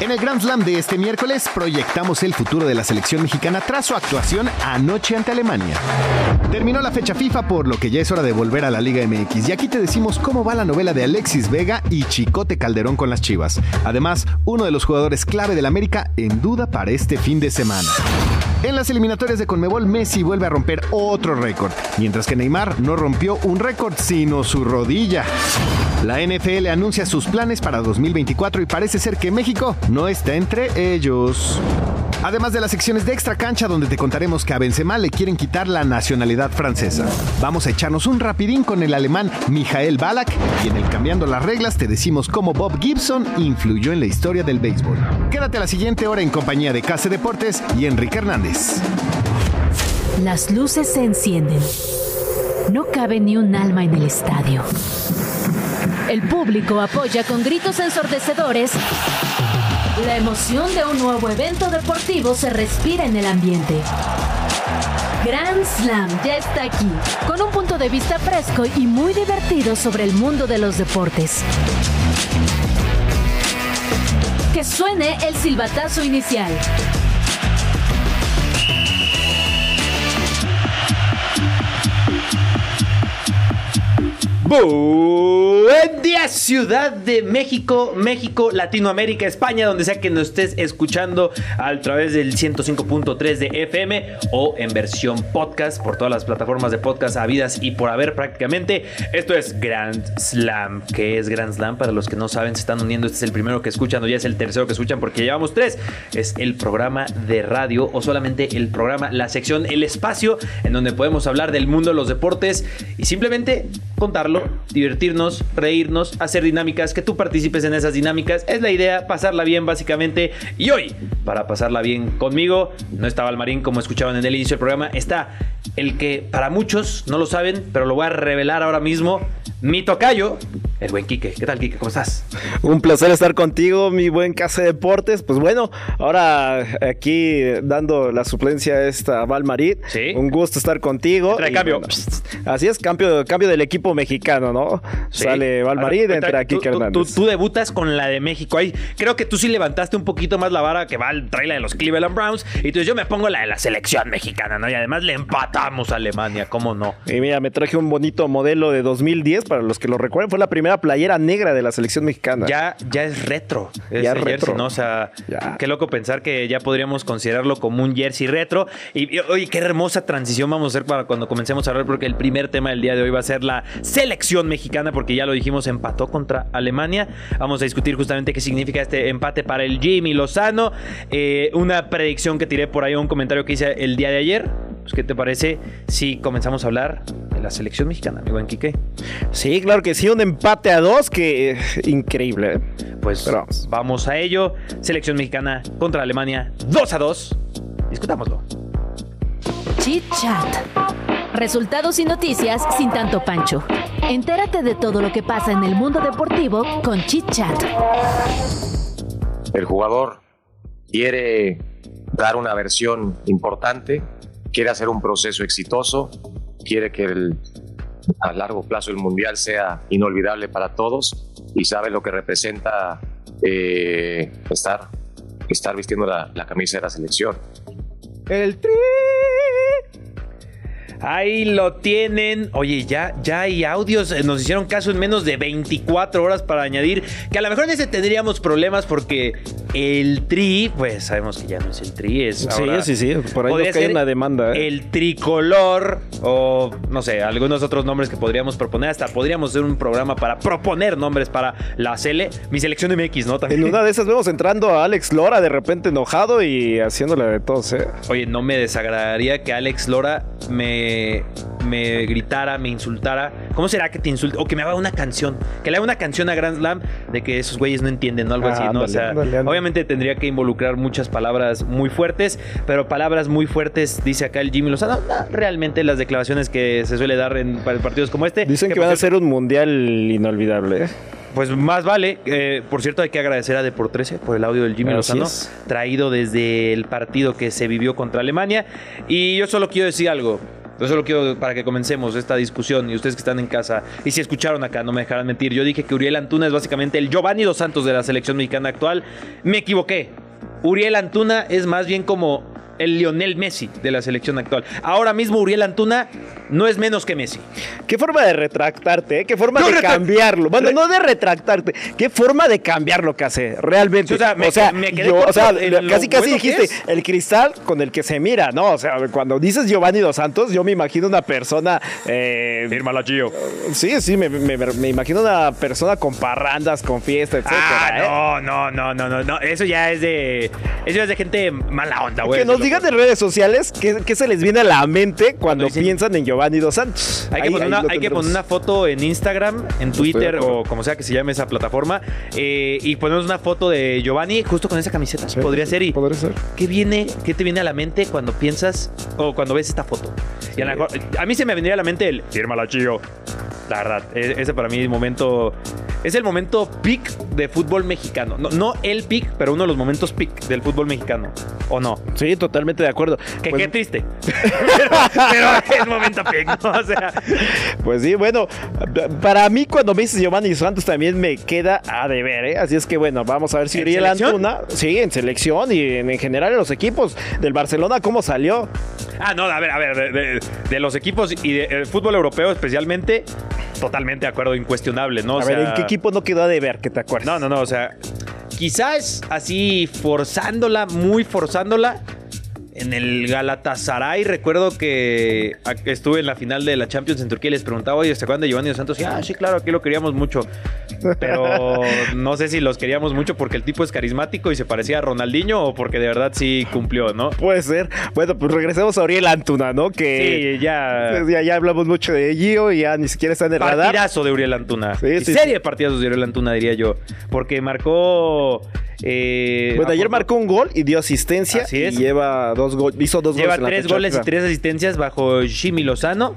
En el Grand Slam de este miércoles proyectamos el futuro de la selección mexicana tras su actuación anoche ante Alemania. Terminó la fecha FIFA por lo que ya es hora de volver a la Liga MX y aquí te decimos cómo va la novela de Alexis Vega y Chicote Calderón con las Chivas. Además, uno de los jugadores clave del América en duda para este fin de semana. En las eliminatorias de Conmebol, Messi vuelve a romper otro récord, mientras que Neymar no rompió un récord sino su rodilla. La NFL anuncia sus planes para 2024 y parece ser que México no está entre ellos. Además de las secciones de extra cancha donde te contaremos que a Benzema le quieren quitar la nacionalidad francesa. Vamos a echarnos un rapidín con el alemán Mijael Balak y en el Cambiando las Reglas te decimos cómo Bob Gibson influyó en la historia del béisbol. Quédate a la siguiente hora en compañía de Case Deportes y Enrique Hernández. Las luces se encienden. No cabe ni un alma en el estadio. El público apoya con gritos ensordecedores la emoción de un nuevo evento deportivo se respira en el ambiente. Grand Slam ya está aquí, con un punto de vista fresco y muy divertido sobre el mundo de los deportes. Que suene el silbatazo inicial. Buen día, Ciudad de México, México, Latinoamérica, España, donde sea que nos estés escuchando a través del 105.3 de FM o en versión podcast por todas las plataformas de podcast habidas y por haber prácticamente. Esto es Grand Slam. ¿Qué es Grand Slam? Para los que no saben, se están uniendo. Este es el primero que escuchan o ya es el tercero que escuchan porque llevamos tres. Es el programa de radio o solamente el programa, la sección, el espacio en donde podemos hablar del mundo de los deportes y simplemente contarlo divertirnos, reírnos, hacer dinámicas, que tú participes en esas dinámicas. Es la idea, pasarla bien básicamente. Y hoy, para pasarla bien conmigo, no estaba el marín como escuchaban en el inicio del programa, está el que para muchos no lo saben, pero lo voy a revelar ahora mismo, mi tocayo, el buen Quique. ¿Qué tal, Quique? ¿Cómo estás? Un placer estar contigo, mi buen Casa de Deportes. Pues bueno, ahora aquí dando la suplencia a esta Valmarit. Sí. Un gusto estar contigo. Trae cambio. así es, cambio, cambio del equipo mexicano, ¿no? Sale Valmarit, entra Quique Hernández. Tú, debutas con la de México. Ahí creo que tú sí levantaste un poquito más la vara que va trae la de los Cleveland Browns. Y entonces yo me pongo la de la selección mexicana, ¿no? Y además le empatamos a Alemania, ¿cómo no? Y mira, me traje un bonito modelo de 2010 para los que lo recuerden. Fue la primera playera negra de la selección mexicana. Ya, ya es retro. ya es retro. ¿no? O sea, qué loco pensar que ya podríamos considerarlo como un jersey retro. Y, oye, qué hermosa transición vamos a hacer para cuando comencemos a hablar, porque el primer tema del día de hoy va a ser la selección mexicana, porque ya lo dijimos, empató contra Alemania. Vamos a discutir justamente qué significa este empate para el Jimmy Lozano. Eh, una predicción que tiré por ahí, un comentario que hice el día de ayer. Pues, ¿qué te parece si comenzamos a hablar de la selección mexicana, mi buen Quique? Sí, claro que sí, un empate a dos que increíble. ¿eh? Pues vamos a ello. Selección mexicana contra Alemania, 2 a 2. Discutámoslo. Chit Chat. Resultados y noticias sin tanto pancho. Entérate de todo lo que pasa en el mundo deportivo con Chit Chat. El jugador quiere dar una versión importante, quiere hacer un proceso exitoso, quiere que a largo plazo el Mundial sea inolvidable para todos y sabe lo que representa eh, estar, estar vistiendo la, la camisa de la selección. El tri Ahí lo tienen. Oye, ya, ya hay audios. Eh, nos hicieron caso en menos de 24 horas para añadir. Que a lo mejor en ese tendríamos problemas porque el tri, pues sabemos que ya no es el tri. Es sí, sí, sí. Por ahí nos cae una demanda. ¿eh? El tricolor o no sé, algunos otros nombres que podríamos proponer. Hasta podríamos hacer un programa para proponer nombres para la Cele. Mi selección MX, ¿no? También. En una de esas vemos entrando a Alex Lora de repente enojado y haciéndole de todos, ¿eh? Oye, no me desagradaría que Alex Lora me me, gritara, me insultara. ¿Cómo será que te insulte? O que me haga una canción. Que le haga una canción a Grand Slam de que esos güeyes no entienden, ¿no? Algo así, ¿no? o sea, obviamente tendría que involucrar muchas palabras muy fuertes, pero palabras muy fuertes, dice acá el Jimmy Lozano. realmente las declaraciones que se suele dar en partidos como este. Dicen que, van a ser un mundial inolvidable. ¿eh? Pues más vale. Eh, por cierto, hay que agradecer a Deport 13 por el audio del Jimmy Lozano, traído desde el partido que se vivió contra Alemania. Y yo solo quiero decir algo Yo solo quiero para que comencemos esta discusión y ustedes que están en casa y si escucharon acá, no me dejarán mentir. Yo dije que Uriel Antuna es básicamente el Giovanni Dos Santos de la selección mexicana actual. Me equivoqué. Uriel Antuna es más bien como el Lionel Messi de la selección actual. Ahora mismo Uriel Antuna no es menos que Messi. Qué forma de retractarte, ¿eh? qué forma de cambiarlo. Bueno, no de retractarte, qué forma de cambiar lo que hace realmente. o sea, me, quedé o sea casi casi dijiste el cristal con el que se mira, ¿no? O sea, cuando dices Giovanni dos Santos, yo me imagino una persona. Eh, Fírmala, Gio. Sí, sí, me, imagino una persona con parrandas, con fiesta, etc. Ah, ¿eh? no, no, no, no, no, Eso ya es de. Eso ya es de gente mala onda, güey. Que nos digan en redes sociales qué, se les viene a la mente cuando, piensan en Giovanni Dos Santos. Hay que, poner, una, foto en Instagram, en Twitter o como sea que se llame esa plataforma eh, y ponemos una foto de Giovanni justo con esa camiseta. podría ser. Y, podría ser. ¿Qué viene, qué te viene a la mente cuando piensas o cuando ves esta foto? a, mí se me vendría a la mente el la Chio. La verdad, e, ese para mí momento es el momento peak de fútbol mexicano. No, no el peak, pero uno de los momentos peak del fútbol mexicano. ¿O no? Sí, totalmente de acuerdo. Que pues qué triste. pero, es momento peak, O sea. Pues sí, bueno, para mí cuando me dices Giovanni Santos también me queda a deber, ¿eh? Así es que bueno, vamos a ver si Uriel Antuna, sí, en selección y en, general en los equipos del Barcelona, ¿cómo salió? Ah, no, a ver, a ver, de, los equipos y del fútbol europeo especialmente, totalmente de acuerdo, incuestionable, ¿no? a ver, ¿en qué equipo no quedó a deber que te acuerdas? No, no, no, o sea, quizás así forzándola, muy forzándola, en el Galatasaray recuerdo que estuve en la final de la Champions en Turquía y les preguntaba, oye, ¿se acuerdan de Giovanni Dos Santos? Y, ah, sí, claro, aquí lo queríamos mucho. Pero no sé si los queríamos mucho porque el tipo es carismático y se parecía a Ronaldinho o porque de verdad sí cumplió, ¿no? Puede ser. Bueno, pues regresemos a Uriel Antuna, ¿no? Que sí, ya... ya... hablamos mucho de Gio y ya ni siquiera está en el radar. Partidazo de Uriel Antuna. Sí, sí, serie de partidazos de Uriel Antuna, diría yo. Porque marcó... Eh, bueno, ayer marcó un gol y dio asistencia. Así es. Y lleva dos goles. Hizo dos lleva tres goles y tres asistencias bajo Jimmy Lozano.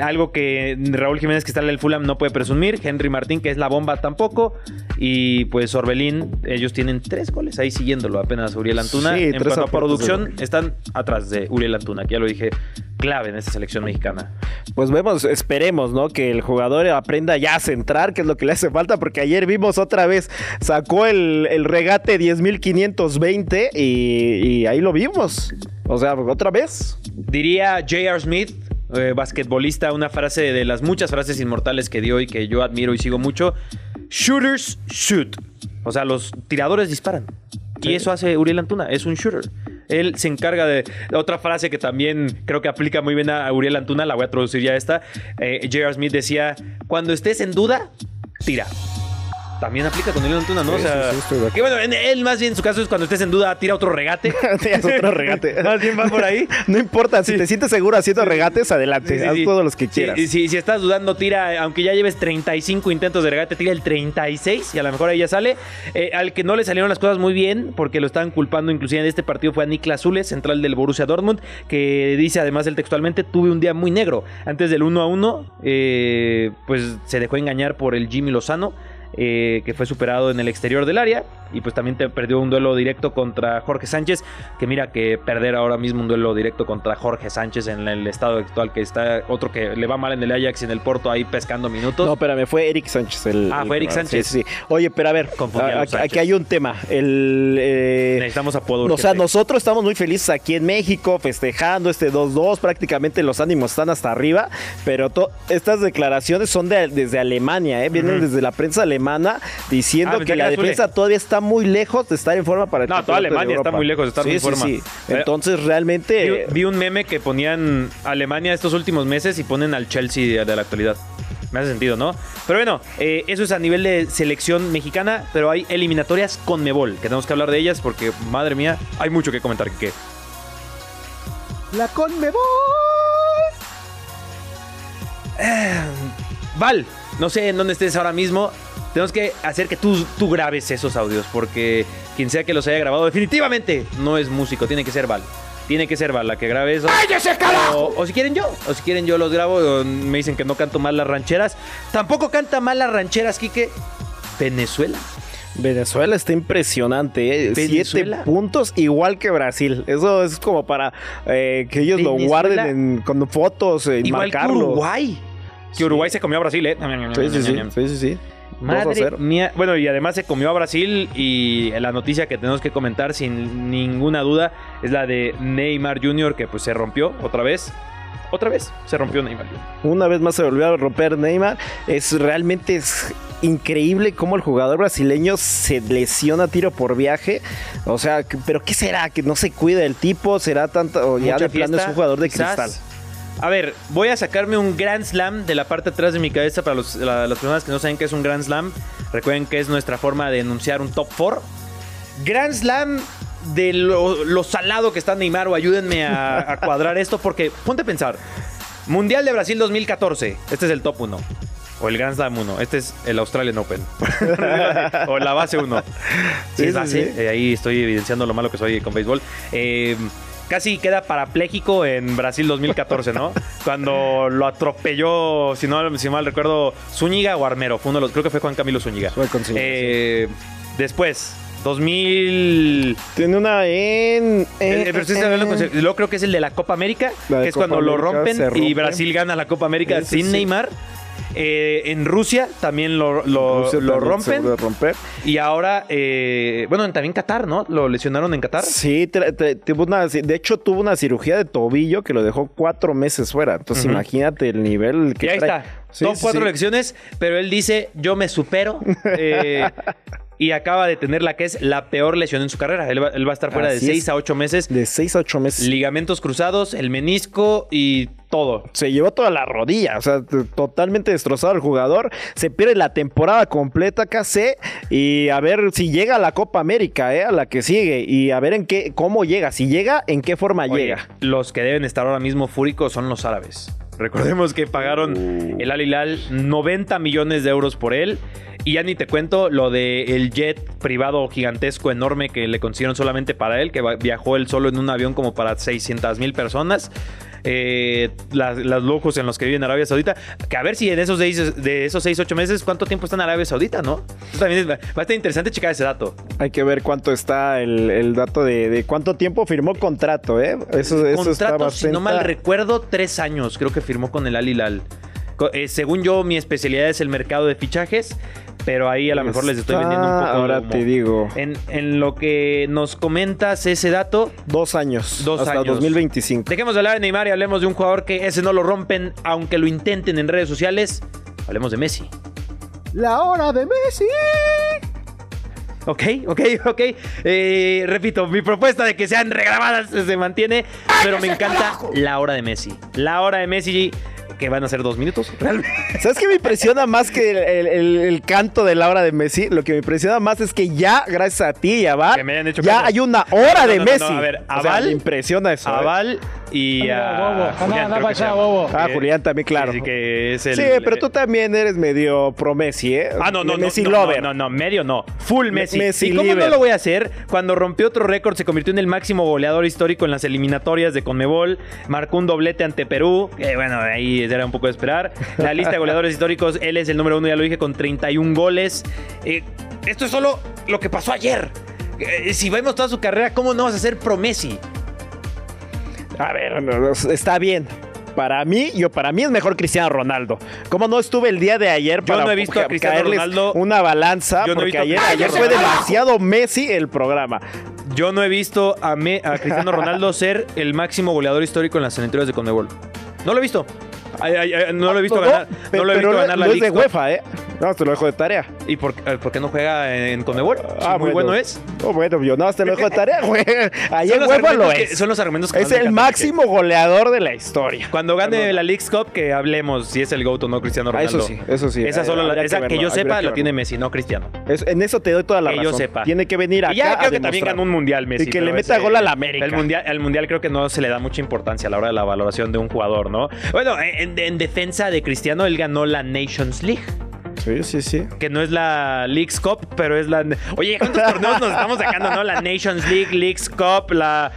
Algo que Raúl Jiménez, que está en el Fulham, no puede presumir. Henry Martín, que es la bomba, tampoco. Y pues Orbelín, ellos tienen tres goles ahí siguiéndolo apenas Uriel Antuna. en cuanto a producción, están atrás de Uriel Antuna, que ya lo dije, clave en esta selección mexicana. Pues vemos, esperemos, ¿no? Que el jugador aprenda ya a centrar, que es lo que le hace falta, porque ayer vimos otra vez, sacó el, el regate 10.520 y, y ahí lo vimos. O sea, otra vez. Diría J.R. Smith, eh, basquetbolista, una frase de las muchas frases inmortales que dio y que yo admiro y sigo mucho. Shooters shoot. O sea, los tiradores disparan. Y eso hace Uriel Antuna, es un shooter. Él se encarga de otra frase que también creo que aplica muy bien a Uriel Antuna, la voy a traducir ya esta. Eh, J.R. Smith decía, cuando estés en duda, tira también aplica con el Antuna, ¿no? o sea, que bueno, él más bien en su caso es cuando estés en duda, tira otro regate. Tiras otro regate. más bien va por ahí. no importa, si te sientes seguro haciendo regates, adelante, haz todos los que quieras. Si, si, estás dudando, tira, aunque ya lleves 35 intentos de regate, tira el 36 y a lo mejor ahí ya sale. Eh, al que no le salieron las cosas muy bien, porque lo estaban culpando inclusive en este partido, fue a Niklas Zule, central del Borussia Dortmund, que dice además él textualmente, tuve un día muy negro. Antes del 1 a 1, eh, pues se dejó engañar por el Jimmy Lozano eh, que fue superado en el exterior del área. Y pues también te perdió un duelo directo contra Jorge Sánchez. Que mira que perder ahora mismo un duelo directo contra Jorge Sánchez en el estado actual que está. Otro que le va mal en el Ajax y en el Porto ahí pescando minutos. No, espérame, fue Eric Sánchez. El, ah, fue Eric Sánchez. Sí, Oye, pero a ver, aquí, hay un tema. El, eh, Necesitamos apodo. O sea, nosotros estamos muy felices aquí en México festejando este 2-2. Prácticamente los ánimos están hasta arriba. Pero estas declaraciones son desde Alemania, ¿eh? vienen desde la prensa alemana diciendo ah, que la defensa todavía está muy lejos de estar en forma para el No, toda Alemania está muy lejos de estar en forma. Sí. Entonces realmente vi, un meme que ponían Alemania estos últimos meses y ponen al Chelsea de, la actualidad. Me hace sentido, ¿no? Pero bueno, eh, eso es a nivel de selección mexicana, pero hay eliminatorias con Mebol, que tenemos que hablar de ellas porque, madre mía, hay mucho que comentar. ¿Qué? La Conmebol. Eh, Val, no sé en dónde estés ahora mismo tenemos que hacer que tú, tú grabes esos audios, porque quien sea que los haya grabado, definitivamente no es músico, tiene que ser Val. Tiene que ser Val la que grabe eso. ¡Cállese, carajo! O, o, si quieren yo, o si quieren yo los grabo, me dicen que no canto mal las rancheras. Tampoco canta mal las rancheras, Quique. Venezuela. Venezuela está impresionante, ¿eh? Siete puntos igual que Brasil. Eso es como para eh, que ellos lo guarden en- con fotos y Igual que marcarlo. Uruguay. Que Uruguay se comió a Brasil, ¿eh? Sí, sí, sí, sí, sí, sí. 2 a Madre 0. mía. Bueno, y además se comió a Brasil y la noticia que tenemos que comentar sin ninguna duda es la de Neymar Jr. que pues se rompió otra vez. Otra vez se rompió Neymar. Una vez más se volvió a romper Neymar. Es realmente es increíble cómo el jugador brasileño se lesiona a tiro por viaje. O sea, pero ¿qué será? Que no se cuida el tipo, será tanto o ya de plano es un jugador de quizás. A ver, voy a sacarme un Grand Slam de la parte de atrás de mi cabeza para los- la- las personas que no saben qué es un Grand Slam. Recuerden que es nuestra forma de enunciar un top 4. Grand Slam de lo, lo salado que está Neymar o ayúdenme a, a cuadrar esto porque ponte a pensar. Mundial de Brasil 2014. Este es el top 1. O el Grand Slam 1. Este es el Australian Open. o la base 1. Sí, Sí, es base. sí. Eh, ahí estoy evidenciando lo malo que soy con béisbol. Eh, casi queda parapléjico en Brasil 2014, ¿no? Cuando lo atropelló, si no si mal recuerdo, Zúñiga o Armero. Fue uno de los, creo que fue Juan Camilo Zúñiga. Fue con Zúñiga, Eh, Después, 2000. Tiene una en. Eh, pero luego creo que es el de la Copa América, La que es Copa cuando lo rompen y. Brasil gana la Copa América sin sí. Neymar. Eh, en Rusia también lo, lo- Rusia lo también rompen. de romper. Y ahora, eh, bueno, también Qatar, ¿no? Lo lesionaron en Qatar. Sí, tra- tuvo una- de hecho tuvo una cirugía de tobillo que lo dejó cuatro meses fuera. Entonces imagínate el nivel que Y ahí trae. está. Sí, sí, cuatro sí. lecciones, pero él dice, yo me supero. eh, y acaba de tener la que es la peor lesión en su carrera. Él va, él va a estar fuera Así de 6 es. a 8 meses. De seis a ocho meses. Ligamentos cruzados, el menisco y todo. se llevó toda la rodilla, o sea, totalmente destrozado el jugador. Se pierde la temporada completa, KC, y a ver si llega a la Copa América, ¿eh? a la que sigue, y a ver en qué, cómo llega, si llega, en qué forma Oye, llega. Los que deben estar ahora mismo fúricos son los árabes. Recordemos que pagaron el Al Hilal 90 millones de euros por él. Y ya ni te cuento lo de el jet privado gigantesco enorme que le consiguieron solamente para él, que viajó él solo en un avión como para 600 mil personas. Eh, las, los lujos en los que vive en Arabia Saudita. Que a ver si en esos seis, de esos 6, 8 meses, ¿cuánto tiempo está en Arabia Saudita, no? Eso también es- va a estar interesante checar ese dato. Hay que ver cuánto está el, el dato de, de cuánto tiempo firmó contrato, ¿eh? Eso, eso está Contrato, si no mal recuerdo, tres años creo que firmó con el Al Hilal. Eh, según yo, mi especialidad es el mercado de fichajes, pero ahí a lo mejor les estoy vendiendo un poco de Ahora humo. te digo, En, en lo que nos comentas ese dato, dos años, Dos hasta años. 2025. dejemos de hablar de Neymar y hablemos de un jugador que ese no lo rompen, aunque lo intenten en redes sociales. Hablemos de Messi. La hora de Messi. Ok, ok, ok. Eh, repito, mi propuesta de que sean regrabadas se mantiene, pero me encanta la hora de Messi. La hora de Messi, que van a ser dos minutos, realmente. ¿Sabes qué me impresiona más que el, el- el- el canto de la hora de Messi? Lo que me impresiona más es que ya, gracias a ti y a Val, Que me hayan hecho ya caso. hay una hora No, de no, no, Messi. no, a ver, O sea, Aval- me impresiona eso. ¿eh? Aval y a Julián, creo que. Ah, Eh, Julián también, claro. Sí, sí, que es el, Sí, pero tú también eres medio pro Messi, ¿eh? Ah, no, no, no, Messi no, lover. no, no, no, medio no. Full Messi. Messi ¿Y cómo liver. no lo voy a hacer? Cuando rompió otro récord, se convirtió en el máximo goleador histórico en las eliminatorias de Conmebol. Marcó un doblete ante Perú. Que bueno, ahí era un poco de esperar. La lista de goleadores históricos, él es el número uno, ya lo dije, con 31 goles. Eh, esto es solo lo que pasó ayer. Eh, si vemos toda su carrera, ¿cómo no vas a ser pro Messi? A ver, está bien. Para mí, yo para mí es mejor Cristiano Ronaldo. ¿Cómo no estuve el día de ayer para no he visto a Cristiano Ronaldo- una balanza? Yo no he porque visto a ayer, ayer fue demasiado Messi el programa. Yo no he visto a, Me- a Cristiano Ronaldo ser el máximo goleador histórico en las eliminatorias de Conmebol. No lo he visto. Ay, ay, ay, no lo he visto No, ganar. No lo he visto ganar la no es de. UEFA, ¿eh? No, te lo dejo de tarea. ¿Y por, eh, por qué no juega en Conmebol? Si muy bueno es. Oh, bueno, yo no, te lo dejo de tarea, güey. Ayer los UEFA lo argumentos que- es. son los argumentos que Es el máximo goleador de la historia. Cuando gane Perdón. la Leagues Cup, que hablemos si es el GOAT o no Cristiano Ah, Ronaldo. eso sí, eso sí. Esa, Eh, solo la- esa que yo sepa que la tiene. Messi, no Cristiano. Es- en eso te doy toda la Que yo sepa. Tiene que venir acá Y ya a creo que también ganó un mundial Messi. Y que le meta gol a la América. El mundial, al mundial creo que no se le da mucha importancia a la hora de la valoración de un jugador, ¿no? Bueno, en, en defensa de Cristiano, él ganó la Nations League. Sí, sí, sí. Que no es la Leagues Cup, pero es la. Oye, ¿cuántos torneos nos estamos sacando, no? La Nations League, Leagues Cup, la.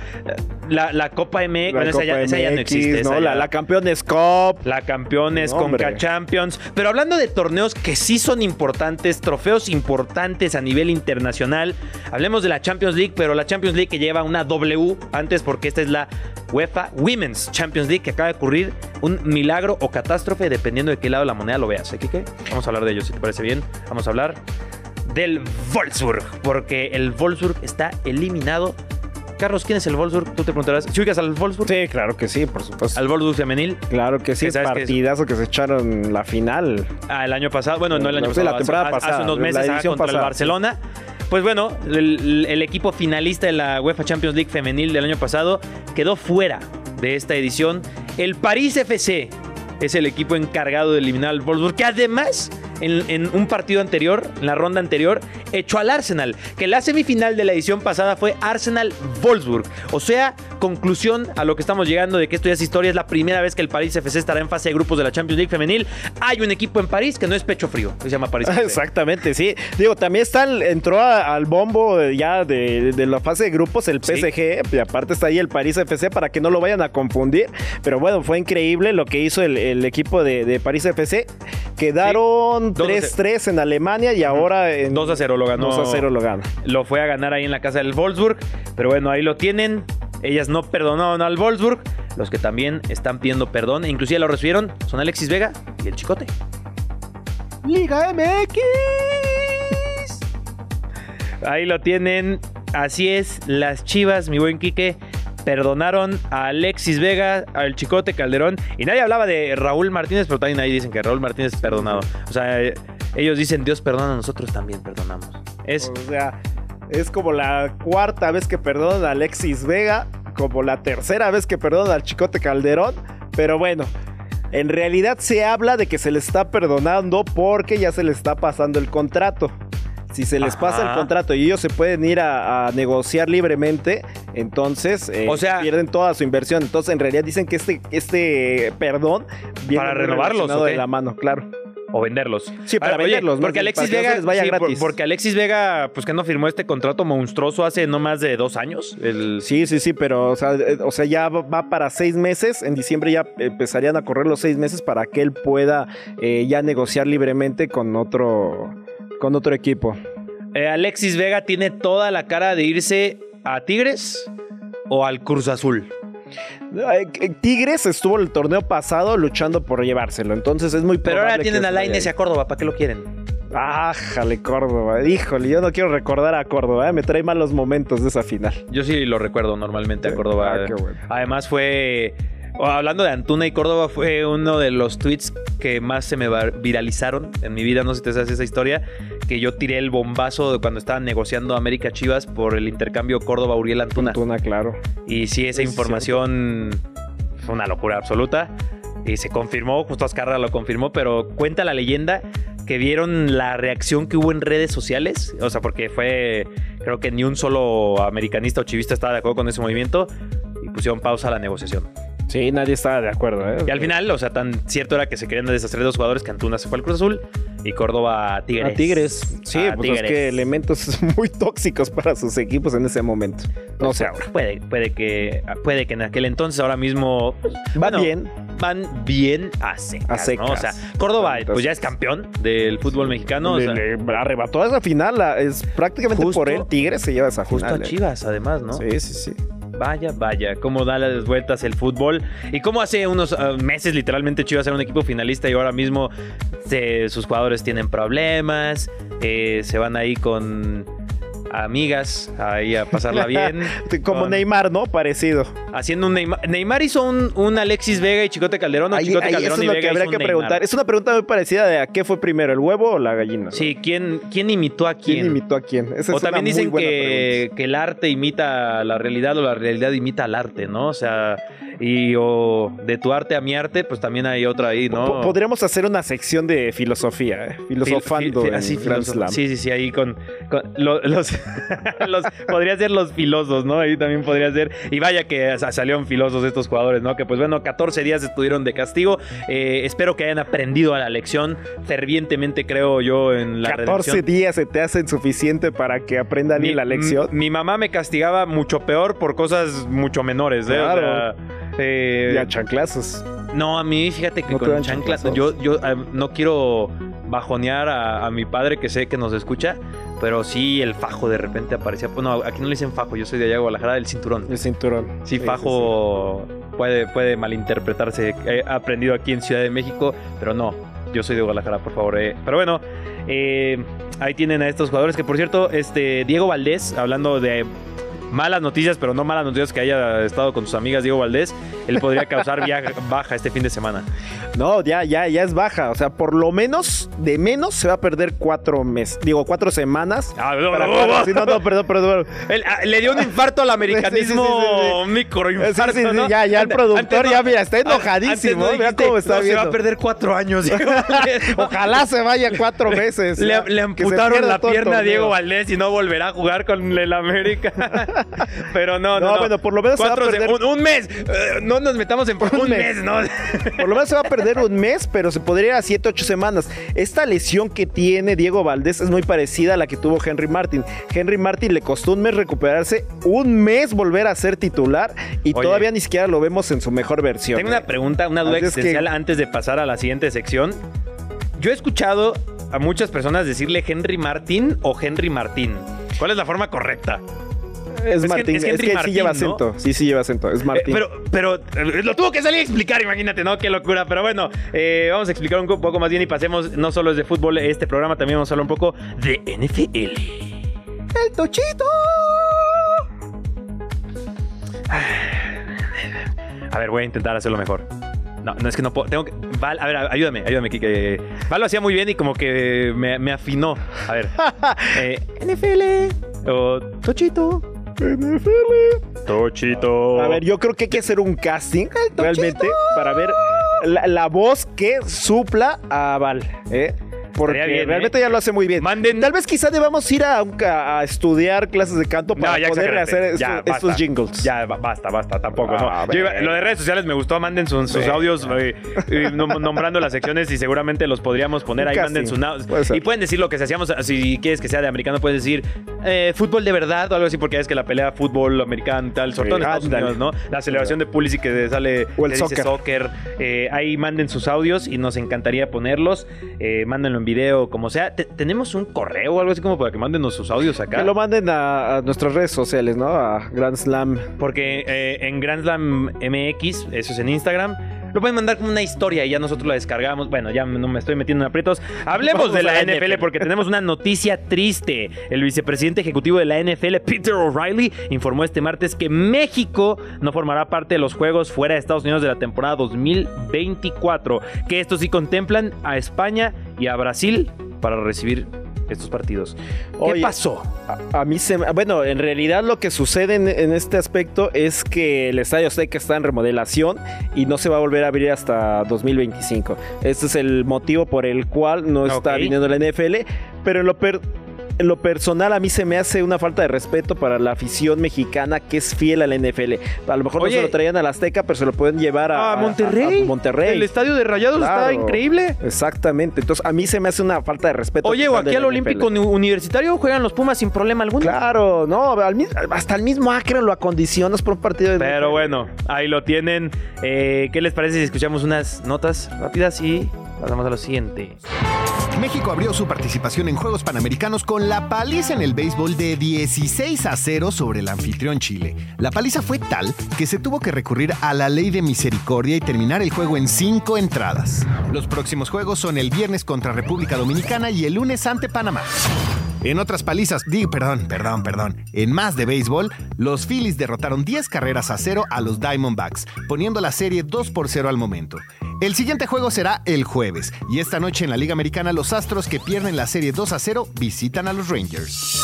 La, la Copa MX, bueno, esa, ya, Copa esa ya no existe. ¿no? La, ya- la Campeones Cup. la Campeones, No. Conca Champions. Pero hablando de torneos que sí son importantes, trofeos importantes a nivel internacional, hablemos de la Champions League, pero la Champions League que lleva una W antes porque esta es la UEFA Women's Champions League que acaba de ocurrir un milagro o catástrofe dependiendo de qué lado de la moneda lo veas. ¿eh, Kike? Vamos a hablar de ello, si te parece bien. Vamos a hablar del Wolfsburg, porque el Wolfsburg está eliminado. Carlos, ¿quién es el Wolfsburg? Tú te preguntarás. ¿Si ubicas al Wolfsburg? Sí, claro que sí, por supuesto. Al Wolfsburg femenil. Claro que sí, sabes que es- partidazo que se echaron la final. Ah, el año pasado, bueno, no el año Sí, la pasado, temporada hace, hace pasada, unos la meses edición contra el. Barcelona. Pues bueno, el, el equipo finalista de la UEFA Champions League femenil del año pasado quedó fuera de esta edición. El París FC es el equipo encargado de eliminar al Wolfsburg, que además en, en un partido anterior, en la ronda anterior, echó al Arsenal, que la semifinal de la edición pasada fue Arsenal-Wolfsburg. O sea, conclusión a lo que estamos llegando de que esto ya es historia, es la primera vez que el París FC estará en fase de grupos de la Champions League femenil. Hay un equipo en París que no es pecho frío, que se llama París FC. Exactamente, sí. Digo, también está el- entró a- al bombo ya de, de la fase de grupos el Sí. PSG, y aparte está ahí el París FC para que no lo vayan a confundir. Pero bueno, fue increíble lo que hizo el, el equipo de, de París FC. Quedaron a 3-3 en Alemania y ahora en 2 a 0 lo ganó. 2 a 0 lo gana. Lo fue a ganar ahí en la casa del Wolfsburg. Pero bueno, ahí lo tienen. Ellas no perdonaron al Wolfsburg. Los que también están pidiendo perdón, e inclusive lo recibieron, son Alexis Vega y el Chicote. Liga MX. Ahí lo tienen. Así es, las chivas, mi buen Quique, perdonaron a Alexis Vega, al Chicote Calderón. Y nadie hablaba de Raúl Martínez, pero también ahí dicen que Raúl Martínez es perdonado. O sea, ellos dicen Dios perdona, nosotros también perdonamos. Es O sea, es como la cuarta vez que perdonan a Alexis Vega, como la tercera vez que perdonan al Chicote Calderón, pero bueno. En realidad se habla de que se le está perdonando porque ya se le está pasando el contrato. Si se les pasa el contrato y ellos se pueden ir a, a negociar libremente, entonces eh, O sea- pierden toda su inversión. Entonces en realidad dicen que este, este perdón viene Para renovarlos, de la mano, claro. o venderlos. Sí, para Ah, oye, venderlos, más Porque Alexis para Vega, les vaya sí, por- gratis. porque Alexis Vega, pues que no firmó este contrato monstruoso hace no más de dos años. El, Sí, sí, sí, pero o sea, eh, o sea, ya va- va para seis meses. En diciembre ya empezarían a correr los seis meses para que él pueda eh, ya negociar libremente con otro, con otro equipo. Eh, Alexis Vega tiene toda la cara de irse a Tigres o al Cruz Azul. Eh, Tigres estuvo el torneo pasado luchando por llevárselo, entonces es muy Pero ahora tienen a Lainez y a Córdoba, ¿para qué lo quieren? Ájale, Córdoba. Híjole, yo no quiero recordar a Córdoba, eh, me trae malos momentos de esa final. Yo sí lo recuerdo normalmente a. Córdoba. Ah, qué bueno. Además fue... Hablando de Antuna y Córdoba, fue uno de los tweets que más se me viralizaron en mi vida. No sé si te sabes esa historia. Que yo tiré el bombazo de cuando estaban negociando América Chivas por el intercambio Córdoba-Uriel Antuna. Antuna, claro. Y sí, esa Es información fue una locura absoluta. Y se confirmó, justo Azcarra lo confirmó, pero cuenta la leyenda que vieron la reacción que hubo en redes sociales. O sea, porque fue, creo que ni un solo americanista o chivista estaba de acuerdo con ese movimiento. Y pusieron pausa a la negociación. Sí, nadie estaba de acuerdo, ¿eh? Y al final, o sea, tan cierto era que se querían deshacer de dos jugadores que Antuna se fue al Cruz Azul y Córdoba a Tigres. A Tigres. Sí, A pues es Tigres. que elementos muy tóxicos para sus equipos en ese momento. No sé ahora. Puede, puede que, puede que en aquel entonces, ahora mismo. pues, Va bueno, bien. Van bien a secas, A secas. ¿no? O sea, Córdoba, Entonces- pues ya es campeón del fútbol mexicano. o le, sea, le arrebató esa final. Es prácticamente Justo- por él Tigres se lleva esa justo final. a eh. Chivas, además, ¿no? Sí, sí, sí. Vaya, vaya, cómo da las vueltas el fútbol. Y cómo hace unos ah, meses, literalmente, Chivas era un equipo finalista y ahora mismo sus jugadores tienen problemas. eh, se van ahí con amigas ahí a pasarla bien. Como con- Neymar, ¿no? Parecido. Haciendo un Neymar. Neymar hizo un, un Alexis Vega y Chicote Calderón. o Ahí- Chicote ahí Calderón eso es y lo Vega que habría que un Neymar. preguntar. Es una pregunta muy parecida de a qué fue primero, el huevo o la gallina. Sí, ¿quién, quién imitó a ¿Quién quién? imitó a quién? Esa o es también una muy dicen buena que, que el arte imita la realidad o la realidad imita al arte, ¿no? O sea, y o de tu arte a mi arte, pues también hay otra ahí, ¿no? Po- Podríamos hacer una sección de filosofía, ¿eh? filosofando Fil- en Grand Slam. Sí, sí, sí, ahí con, con lo- los, los- podría ser los filosos, ¿no? Ahí también podría ser. Y vaya que sa- salieron filosos estos jugadores, ¿no? Que pues bueno, 14 días estuvieron de castigo. Eh, espero que hayan aprendido a la lección. Fervientemente creo yo en la 14 redención. días se te hacen suficiente para que aprendan Mi- la lección. Mi, mamá me castigaba mucho peor por cosas mucho menores, ¿eh? O Claro. sea, eh, Ya chanclazos. no, a mí fíjate que No con chanclas, chanclazos. yo, yo eh, no quiero bajonear a, a mi padre que sé que nos escucha, pero sí el fajo de repente aparecía. Bueno, aquí no le dicen fajo, yo soy de allá de Guadalajara, del cinturón. El cinturón. Sí, fajo puede, puede malinterpretarse. He aprendido aquí en Ciudad de México, pero no. Yo soy de Guadalajara, por favor. eh. Pero bueno, eh, ahí tienen a estos jugadores que, por cierto, este Diego Valdés, hablando de malas noticias, pero no malas noticias que haya estado con sus amigas Diego Valdés, él podría causar baja este fin de semana. No, ya, ya, ya es baja. O sea, por lo menos, de menos, se va a perder cuatro meses. Digo, cuatro semanas. Ah, no, Para no, jugar- no. sí, no, no, perdón, perdón. Ah, le dio un infarto al americanismo, Sí, sí, ya, ya el productor ya, mira, está enojadísimo. Mira cómo está Se va a perder cuatro años. Diego. Ojalá se vaya cuatro meses. Le, amputaron la pierna a Diego. Valdés y no volverá a jugar con el América. Pero no, no. No, bueno, por lo menos se va a perder- un, un mes. Eh, no nos metamos en un, Un mes, mes. ¿no? Por lo menos se va a perder un mes, pero se podría ir a 7, 8 semanas. Esta lesión que tiene Diego Valdés es muy parecida a la que tuvo Henry Martin. Henry Martin le costó un mes recuperarse, un mes volver a ser titular y Oye. todavía ni siquiera lo vemos en su mejor versión. Tengo una pregunta, una duda que- existencial antes de pasar a la siguiente sección. Yo he escuchado a muchas personas decirle Henry Martín o Henry Martín. ¿Cuál es la forma correcta? Es, Martín, es es, que Martín, sí lleva ¿no? acento. Sí, sí lleva acento. Es Eh, Martín. pero, pero eh, lo tuvo que salir a explicar, imagínate, ¿no? Qué locura. Pero bueno, eh, vamos a explicar un poco más bien y pasemos, no solo es de fútbol, este programa también vamos a hablar un poco de NFL. el tochito. A ver, voy a intentar hacerlo mejor. No, no es que no puedo. Tengo que. Val, a ver, ayúdame, ayúdame, Kike. Val lo hacía muy bien y como que me, me afinó. A ver. eh, NFL. O Tochito. Tochito. A ver, yo creo que hay que hacer un casting realmente para ver la, la voz que supla a Val. ¿eh? Porque bien, realmente ¿eh? ya lo hace muy bien. Manden- Tal vez quizá debamos ir a, estudiar clases de canto para No, poder hacer estos, Ya, basta. estos jingles. Ya, ba- basta, basta, tampoco. no. Ah, Yo lo de redes sociales me gustó, manden sus, audios eh, nom- nombrando las secciones y seguramente los podríamos poner ahí, manden sus. Puede. Y pueden decir lo que se hacíamos, si quieres que sea de americano, puedes decir eh, fútbol de verdad o algo así, porque es que la pelea fútbol americano y tal, sobre todo en Estados. Unidos, ¿no? La celebración de Pulisic que sale O el soccer. soccer. Ahí manden sus audios y nos encantaría ponerlos. Mándenlo en video, como sea. Te- tenemos un correo o algo así como para que manden sus audios acá. Que lo manden a, a nuestras redes sociales, ¿no? A Grand Slam. Porque eh, en Grand Slam MX, eso es en Instagram, lo pueden mandar como una historia y ya nosotros la descargamos. Bueno, ya no me estoy metiendo en aprietos. Hablemos de la, a la NFL NFL. porque tenemos una noticia triste. El vicepresidente ejecutivo de la NFL, Peter O'Reilly, informó este martes que México no formará parte de los juegos fuera de Estados Unidos de la temporada 2024. Que estos sí contemplan a España y a Brasil para recibir estos partidos. ¿Qué pasó? A, a mí se Bueno, en realidad lo que sucede en, en este aspecto es que el Estadio Azteca está en remodelación y no se va a volver a abrir hasta 2025. Este es el motivo por el cual no está Ok. viniendo la NFL, pero en lo, per- en lo personal a mí se me hace una falta de respeto para la afición mexicana que es fiel a la NFL. A lo mejor Oye. no se lo traían al Azteca, pero se lo pueden llevar a, a Monterrey. a- a Monterrey. El estadio de Rayados está increíble. Exactamente. Entonces a mí se me hace una falta de respeto. Oye, o aquí al Olímpico NFL. Universitario juegan los Pumas sin problema alguno. Claro, no, hasta el mismo Akron lo acondicionas por un partido de Pero bueno, ahí lo tienen. Eh, ¿Qué les parece si escuchamos unas notas rápidas y pasamos a lo siguiente? México abrió su participación en Juegos Panamericanos con la paliza en el béisbol de 16 a 0 sobre el anfitrión Chile. La paliza fue tal que se tuvo que recurrir a la ley de misericordia y terminar el juego en cinco entradas. Los próximos juegos son el viernes contra República Dominicana y el lunes ante Panamá. En otras palizas, digo, perdón, perdón, perdón. En más de béisbol, los Phillies derrotaron 10 carreras a 0 a los Diamondbacks, poniendo la serie 2 por 0 al momento. El siguiente juego será el jueves, y esta noche en la Liga Americana los Astros que pierden la serie 2 a 0 visitan a los Rangers.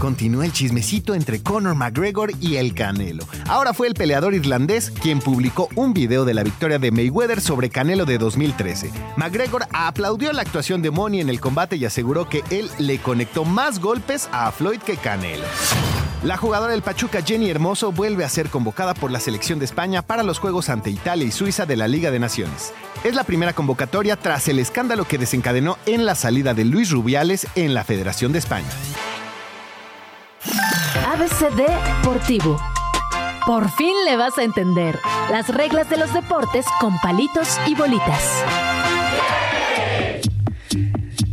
continúa el chismecito entre Conor McGregor y el Canelo. Ahora fue el peleador irlandés quien publicó un video de la victoria de Mayweather sobre Canelo de 2013. McGregor aplaudió la actuación de Money en el combate y aseguró que él le conectó más golpes a Floyd que Canelo. La jugadora del Pachuca Jenny Hermoso vuelve a ser convocada por la selección de España para los Juegos ante Italia y Suiza de la Liga de Naciones. Es la primera convocatoria tras el escándalo que desencadenó en la salida de Luis Rubiales en la Federación de España. ABCD Deportivo. Por fin le vas a entender las reglas de los deportes con palitos y bolitas.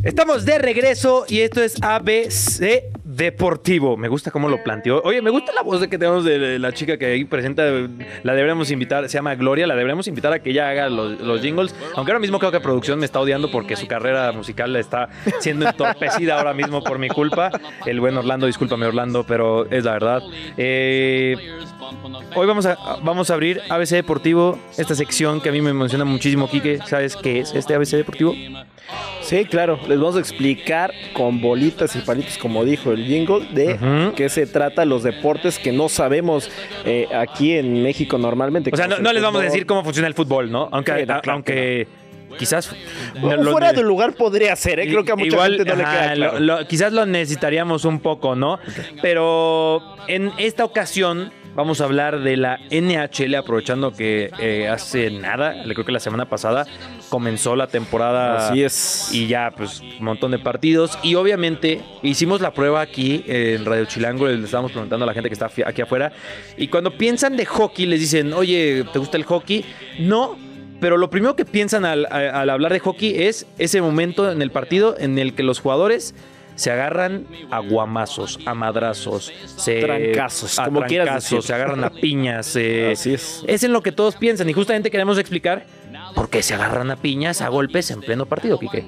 Estamos de regreso y esto es ABC Deportivo. Me gusta cómo lo planteó. Oye, me gusta la voz de que tenemos de la chica que ahí presenta. La deberíamos invitar, se llama Gloria. La deberíamos invitar a que ella haga los, los jingles. Aunque ahora mismo creo que producción me está odiando porque su carrera musical está siendo entorpecida ahora mismo por mi culpa. El buen Orlando, discúlpame Orlando, pero es la verdad. Eh, hoy vamos a, vamos a abrir ABC Deportivo, esta sección que a mí me emociona muchísimo, Quique. ¿Sabes qué es este ABC Deportivo? Sí, claro. Les vamos a explicar con bolitas y palitos, como dijo el jingle, de qué se trata los deportes que no sabemos eh, aquí en México normalmente. O sea, no, les vamos a decir cómo funciona el fútbol, ¿no? Aunque, Sí, no, a- claro aunque quizás... Lo- fuera del lugar podría ser, ¿eh? Creo que a mucha Igual, gente no le queda claro. lo- lo- quizás lo necesitaríamos un poco, ¿no? Pero en esta ocasión vamos a hablar de la NHL, aprovechando que eh, hace nada, le creo que la semana pasada, comenzó la temporada. Así es. Y ya, pues, un montón de partidos. Y obviamente hicimos la prueba aquí en Radio Chilango, le estábamos preguntando a la gente que está aquí afuera. Y cuando piensan de hockey, les dicen, oye, ¿te gusta el hockey? No. Pero lo primero que piensan al, hablar de hockey es ese momento en el partido en el que los jugadores se agarran a guamazos, a madrazos, se, Trancazos, a como quieras trancazos, decir. se agarran a piñas. Así es. es en lo que todos piensan y justamente queremos explicar por qué se agarran a piñas, a golpes en pleno partido, Quique.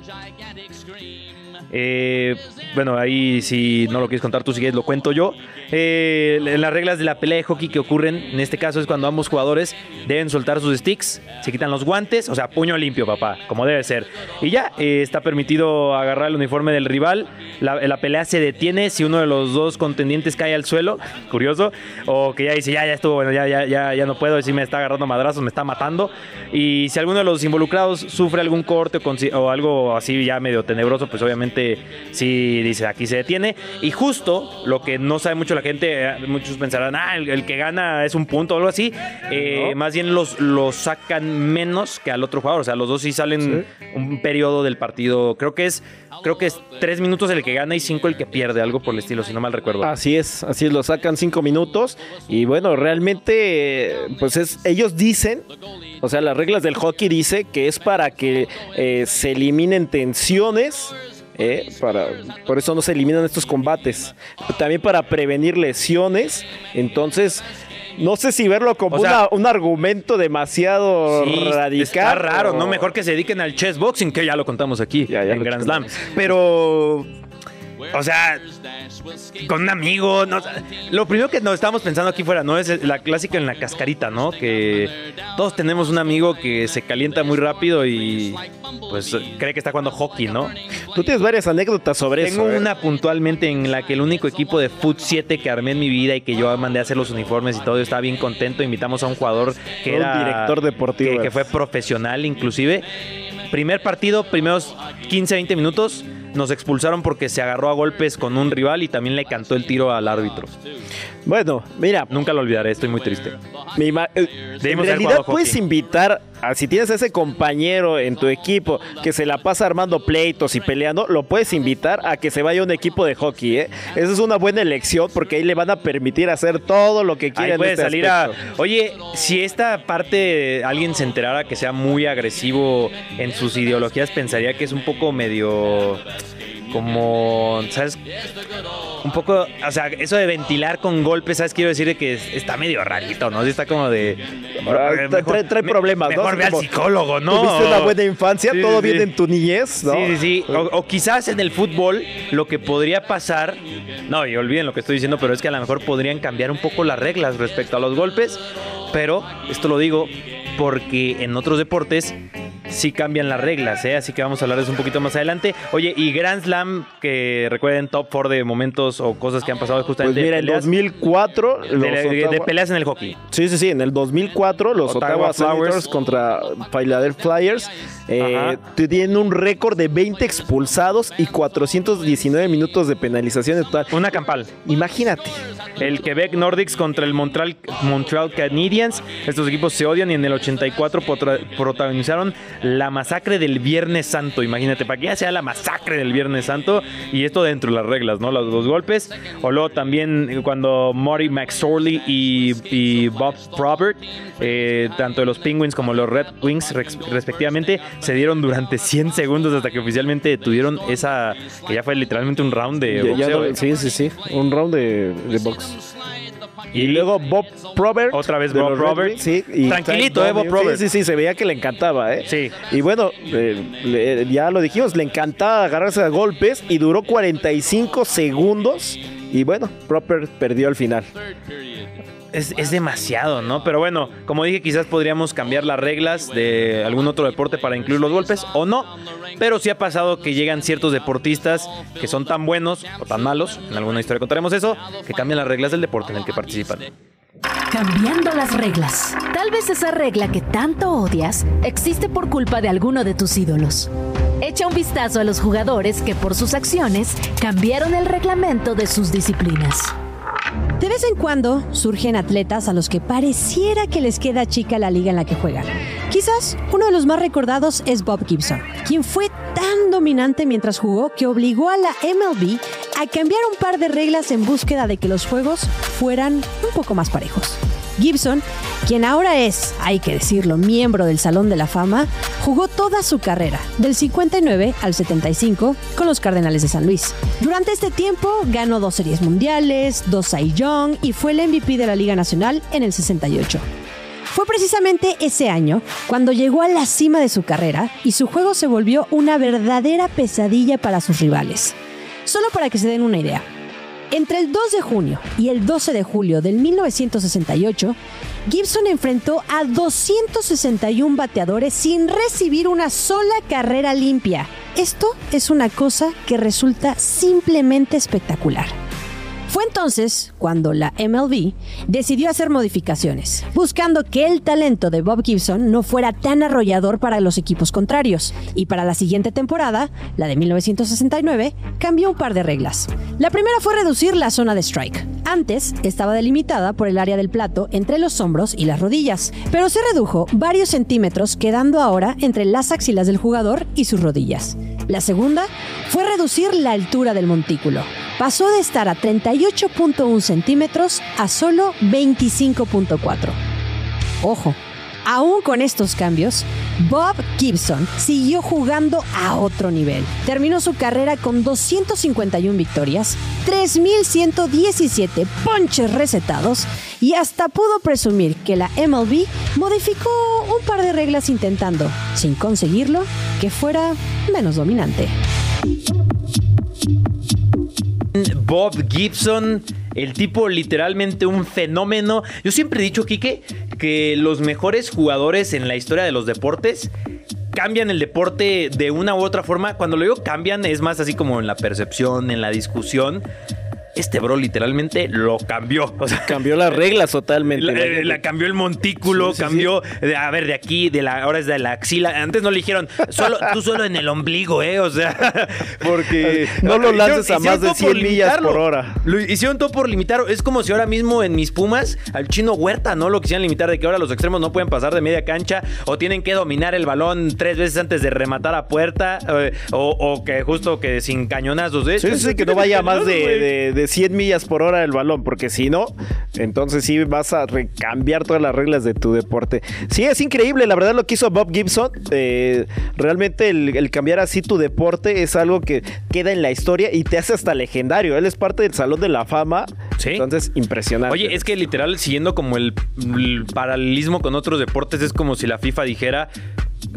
Eh, bueno, ahí si no lo quieres contar tú, si quieres lo cuento yo. Eh, las reglas de la pelea de hockey que ocurren, en este caso es cuando ambos jugadores deben soltar sus sticks, se quitan los guantes, o sea, puño limpio, papá, como debe ser. Y ya, eh, está permitido agarrar el uniforme del rival. La, pelea se detiene si uno de los dos contendientes cae al suelo, curioso, o que ya dice, ya, ya estuvo, bueno, ya, ya, ya, ya no puedo, si me está agarrando madrazos, me está matando. Y si alguno de los involucrados sufre algún corte o algo así ya medio tenebroso, pues obviamente sí dice, aquí se detiene. Y justo lo que no sabe mucho la gente, eh, muchos pensarán, ah, el, el que gana es un punto o algo así. Eh, Más bien los, los sacan menos que al otro jugador. O sea, los dos sí salen un periodo del partido. Creo que es, creo que es tres minutos el que gana y cinco el que pierde, algo por el estilo, si no mal recuerdo. Así es, así es, lo sacan cinco minutos y bueno, realmente, pues es, ellos dicen, o sea, las reglas del hockey dice que es para que eh, se eliminen tensiones, eh, para, por eso no se eliminan estos combates, también para prevenir lesiones, entonces... No sé si verlo como O sea, una- un argumento demasiado Sí, radical. Está raro, o- ¿no? Mejor que se dediquen al chess boxing, que ya lo contamos aquí Ya, ya en Grand Slam. Pero. O sea, con un amigo, no, lo primero que nos estábamos pensando aquí fuera, ¿no? Es la clásica en la cascarita, ¿no? Que todos tenemos un amigo que se calienta muy rápido y pues cree que está jugando hockey, ¿no? Tú tienes varias anécdotas sobre Tengo eso. ¿eh? una puntualmente en la que el único equipo de Foot 7 que armé en mi vida y que yo mandé a hacer los uniformes y todo, yo estaba bien contento. Invitamos a un jugador que Un era director deportivo, que, que eres. fue profesional inclusive. Primer partido, primeros 15, 20 minutos, nos expulsaron porque se agarró a golpes con un rival y también le cantó el tiro al árbitro. Bueno, mira, Nunca lo olvidaré, estoy muy triste. Ima- eh, en realidad puedes hockey. invitar a si tienes a ese compañero en tu equipo que se la pasa armando pleitos y peleando, lo puedes invitar a que se vaya a un equipo de hockey, ¿eh? Esa es una buena elección porque ahí le van a permitir hacer todo lo que quiera. Ahí en puede este salir aspecto. a. Oye, si esta parte alguien se enterara que sea muy agresivo en sus ideologías, pensaría que es un poco medio. Como. ¿Sabes? Un poco. O sea, eso de ventilar con golpes, ¿sabes? Quiero decir de que es- está medio rarito, ¿no? Sí Está como de. Trae- trae- trae me- problemas, ¿no? Mejor ve al psicólogo, ¿no? Tuviste una buena infancia, Sí, todo sí, bien sí. en tu niñez, ¿no? Sí, sí, sí. O, o quizás en el fútbol lo que podría pasar, no, y olviden lo que estoy diciendo, pero es que a lo mejor podrían cambiar un poco las reglas respecto a los golpes, pero esto lo digo porque en otros deportes sí cambian las reglas, ¿eh? así que vamos a hablar de eso un poquito más adelante. Oye, y Grand Slam, que recuerden top 4 de momentos o cosas que han pasado Pues justamente mira, en peleas, 2004... de, los de peleas en el hockey. Sí, sí, sí. En el 2004, los Ottawa Ottawa, Flowers. Senators contra Philadelphia Flyers eh, tienen un récord de 20 expulsados y 419 minutos de penalización en total. Una campal. Imagínate. El Quebec Nordics contra el Montreal, Montreal Canadiens. Estos equipos se odian y en el 84 potra- protagonizaron la masacre del Viernes Santo. Imagínate, para que ya sea la masacre del Viernes Santo. Y esto dentro de las reglas, ¿no? Los dos golpes. O luego también cuando Marty McSorley y, y Bob Probert, eh, tanto de los Penguins como los Red Wings respectivamente, se dieron durante 100 segundos hasta que oficialmente detuvieron esa, que ya fue literalmente un round de Ya- ya boxeo. ¿eh? sí, sí, sí. Un round de, de box. Y luego Bob Probert. Otra vez Bob Probert. Sí, y Tranquilito, eh, Bob. Probert. Sí, sí, sí, se veía que le encantaba, ¿eh? Sí. Y bueno, eh, le- ya lo dijimos, le encantaba agarrarse a golpes y duró 45 segundos. Y bueno, Probert perdió al final. Es, es demasiado, ¿no? Pero bueno, como dije, quizás podríamos cambiar las reglas de algún otro deporte para incluir los golpes o no. Pero sí ha pasado que llegan ciertos deportistas que son tan buenos o tan malos, en alguna historia contaremos eso, que cambian las reglas del deporte en el que participan. Cambiando las reglas. Tal vez esa regla que tanto odias existe por culpa de alguno de tus ídolos. Echa un vistazo a los jugadores que por sus acciones cambiaron el reglamento de sus disciplinas. De vez en cuando surgen atletas a los que pareciera que les queda chica la liga en la que juegan. Quizás uno de los más recordados es Bob Gibson, quien fue tan dominante mientras jugó que obligó a la MLB a cambiar un par de reglas en búsqueda de que los juegos fueran un poco más parejos. Gibson, quien ahora es, hay que decirlo, miembro del Salón de la Fama, jugó toda su carrera, del 59 al 75, con los Cardenales de San Luis. Durante este tiempo ganó dos series mundiales, dos Cy Young y fue el MVP de la Liga Nacional en el 68. Fue precisamente ese año cuando llegó a la cima de su carrera y su juego se volvió una verdadera pesadilla para sus rivales. Solo para que se den una idea, entre el 2 de junio y el 12 de julio del 1968, Gibson enfrentó a 261 bateadores sin recibir una sola carrera limpia. Esto es una cosa que resulta simplemente espectacular. Fue entonces cuando la MLB decidió hacer modificaciones, buscando que el talento de Bob Gibson no fuera tan arrollador para los equipos contrarios. Y para la siguiente temporada, la de 1969, cambió un par de reglas. La primera fue reducir la zona de strike. Antes estaba delimitada por el área del plato entre los hombros y las rodillas, pero se redujo varios centímetros quedando ahora entre las axilas del jugador y sus rodillas. La segunda fue reducir la altura del montículo. Pasó de estar a 38.1 centímetros a solo 25.4. Ojo, aún con estos cambios, Bob Gibson siguió jugando a otro nivel. Terminó su carrera con 251 victorias, 3.117 ponches recetados y hasta pudo presumir que la MLB modificó un par de reglas intentando, sin conseguirlo, que fuera menos dominante. Bob Gibson, el tipo literalmente un fenómeno. Yo siempre he dicho, Quique, que los mejores jugadores en la historia de los deportes cambian el deporte de una u otra forma. Cuando lo digo cambian, es más así como en la percepción, en la discusión. Este bro literalmente lo cambió. O sea, Cambió las reglas totalmente. la, eh, la cambió el montículo, Sí, sí, cambió, a ver, de aquí, de la, ahora es de la axila. Antes no le dijeron, solo, tú solo en el ombligo, ¿eh? O sea, porque... No lo lances a más de todo por 100 millas por hora. Lo hicieron todo por limitar. Es como si ahora mismo en mis Pumas al chino Huerta, ¿no? Lo quisieran limitar de que ahora los extremos no pueden pasar de media cancha o tienen que dominar el balón tres veces antes de rematar a puerta eh, o, o que justo que sin cañonazos. ¿eh? Sí, sí, que no vaya más de, de- de 100 millas por hora el balón, porque si no, entonces sí vas a recambiar todas las reglas de tu deporte. Sí, es increíble, la verdad lo que hizo Bob Gibson, eh, realmente el, el cambiar así tu deporte es algo que queda en la historia y te hace hasta legendario. Él es parte del Salón de la Fama, Sí. entonces impresionante. Oye, es que literal, siguiendo como el, el paralelismo con otros deportes, es como si la FIFA dijera.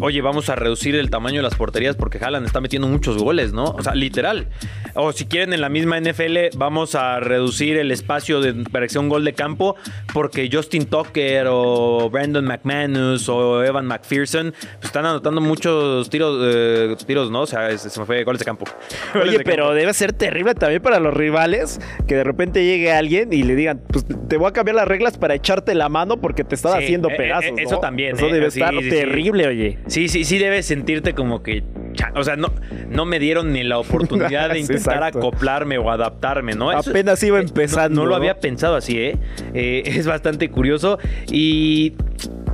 Oye, vamos a reducir el tamaño de las porterías porque Haaland está metiendo muchos goles, ¿no? O sea, literal. O si quieren, en la misma NFL, vamos a reducir el espacio de, para que sea un gol de campo porque Justin Tucker o Brandon McManus o Evan McPherson pues, están anotando muchos tiros, eh, tiros ¿no? O sea, se me fue goles de campo. Goles Oye, de pero campo. debe ser terrible también para los rivales que de repente llegue alguien y le digan, pues te voy a cambiar las reglas para echarte la mano porque te están Sí, haciendo eh, eh, pedazos. ¿no? eso también, Eso eh, debe sí, estar sí, sí. terrible, oye. Sí, sí, sí debes sentirte como que, o sea, no, no me dieron ni la oportunidad de intentar exacto. acoplarme o adaptarme, ¿no? Eso- Apenas iba eh, no- empezando, No, lo había pensado así, ¿eh? Eh, Es bastante curioso. Y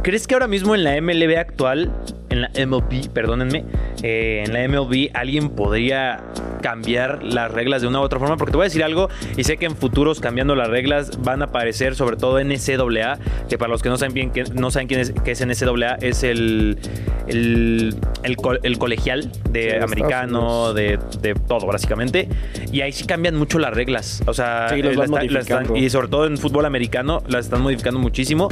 ¿crees que ahora mismo en la MLB actual, en la MLB, perdónenme, eh, en la MLB alguien podría cambiar las reglas de una u otra forma? Porque te voy a decir algo y sé que en futuros cambiando las reglas van a aparecer sobre todo NCAA, que para los que no saben bien que no saben quién es, qué es NCAA, es el, el, el, co- el colegial de americano, de, de todo básicamente. Y ahí sí cambian mucho las reglas. O sea, Sí, eh, las está- las están- modificando. y sobre todo en fútbol americano las están modificando muchísimo.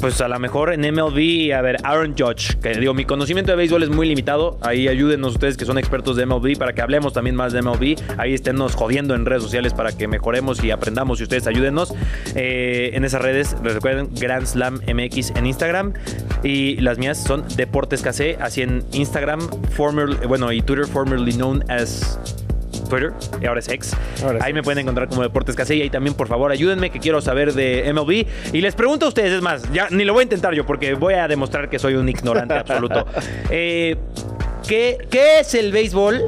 Pues a lo mejor en MLB, a ver, Aaron Judge, que digo, mi conocimiento de béisbol es muy limitado. Ahí ayúdenos ustedes que son expertos de MLB para que hablemos también más de MLB. Ahí esténnos jodiendo en redes sociales para que mejoremos y aprendamos y ustedes ayúdennos. Eh, en esas redes, recuerden, Grand Slam MX en Instagram. Y las mías son Deportes así en Instagram, former, bueno, y Twitter, formerly known as Twitter, y ahora es X. Ahora es ahí me pueden encontrar como Deportes KC y ahí también, por favor, ayúdenme que quiero saber de MLB. Y les pregunto a ustedes, es más, ya ni lo voy a intentar yo porque voy a demostrar que soy un ignorante absoluto. Eh, ¿qué, qué es el béisbol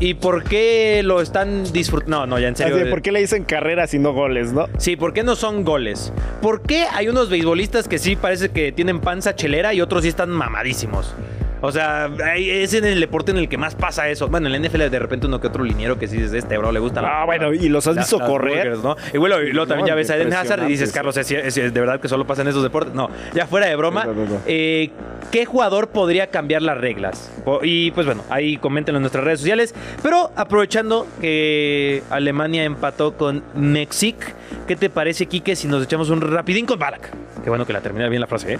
y por qué lo están disfrutando? No, no, ya en serio. Así de, ¿Por qué le dicen carreras y no goles, no? Sí, ¿por qué no son goles? ¿Por qué hay unos beisbolistas que sí parece que tienen panza chelera y otros sí están mamadísimos? O sea, es en el deporte en el que más pasa eso. Bueno, en la NFL de repente uno que otro liniero que sí dice, este bro le gusta la- Ah, bueno, ¿y los has la- visto correr? burgers, ¿no? Y bueno, y luego también No, ya ves a Eden Hazard y dices. Carlos, ¿es, es- es de verdad que solo pasa en esos deportes? No, ya fuera de broma. No, no, no. eh, ¿Qué jugador podría cambiar las reglas? Y pues bueno, ahí coméntenlo en nuestras redes sociales. Pero aprovechando que Alemania empató con México, ¿qué te parece, Quique, si nos echamos un rapidín con Balak? Qué bueno que la termina bien la frase, ¿eh?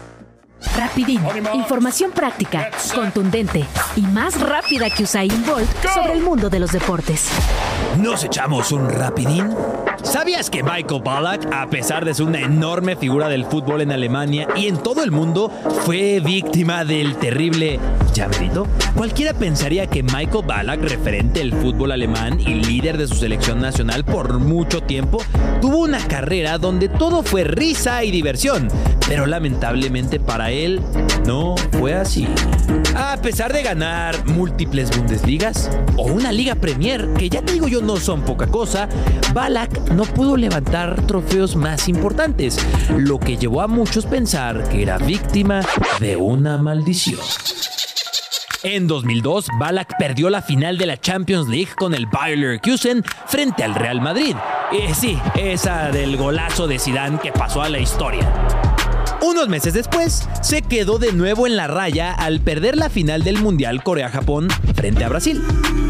Rapidín, información práctica, contundente y más rápida que Usain Bolt sobre el mundo de los deportes. ¿Nos echamos un rapidín? ¿Sabías que Michael Ballack, a pesar de ser una enorme figura del fútbol en Alemania y en todo el mundo, fue víctima del terrible llamerito? Cualquiera pensaría que Michael Ballack, referente del fútbol alemán y líder de su selección nacional por mucho tiempo, tuvo una carrera donde todo fue risa y diversión, pero lamentablemente para él no fue así. A pesar de ganar múltiples Bundesligas o una Liga Premier, que ya te digo yo no son poca cosa, Balak no pudo levantar trofeos más importantes, lo que llevó a muchos pensar que era víctima de una maldición. En 2002, Balak perdió la final de la Champions League con el Bayer Leverkusen frente al Real Madrid. Eh, sí, esa del golazo de Zidane que pasó a la historia. Unos meses después, se quedó de nuevo en la raya al perder la final del Mundial Corea-Japón frente a Brasil.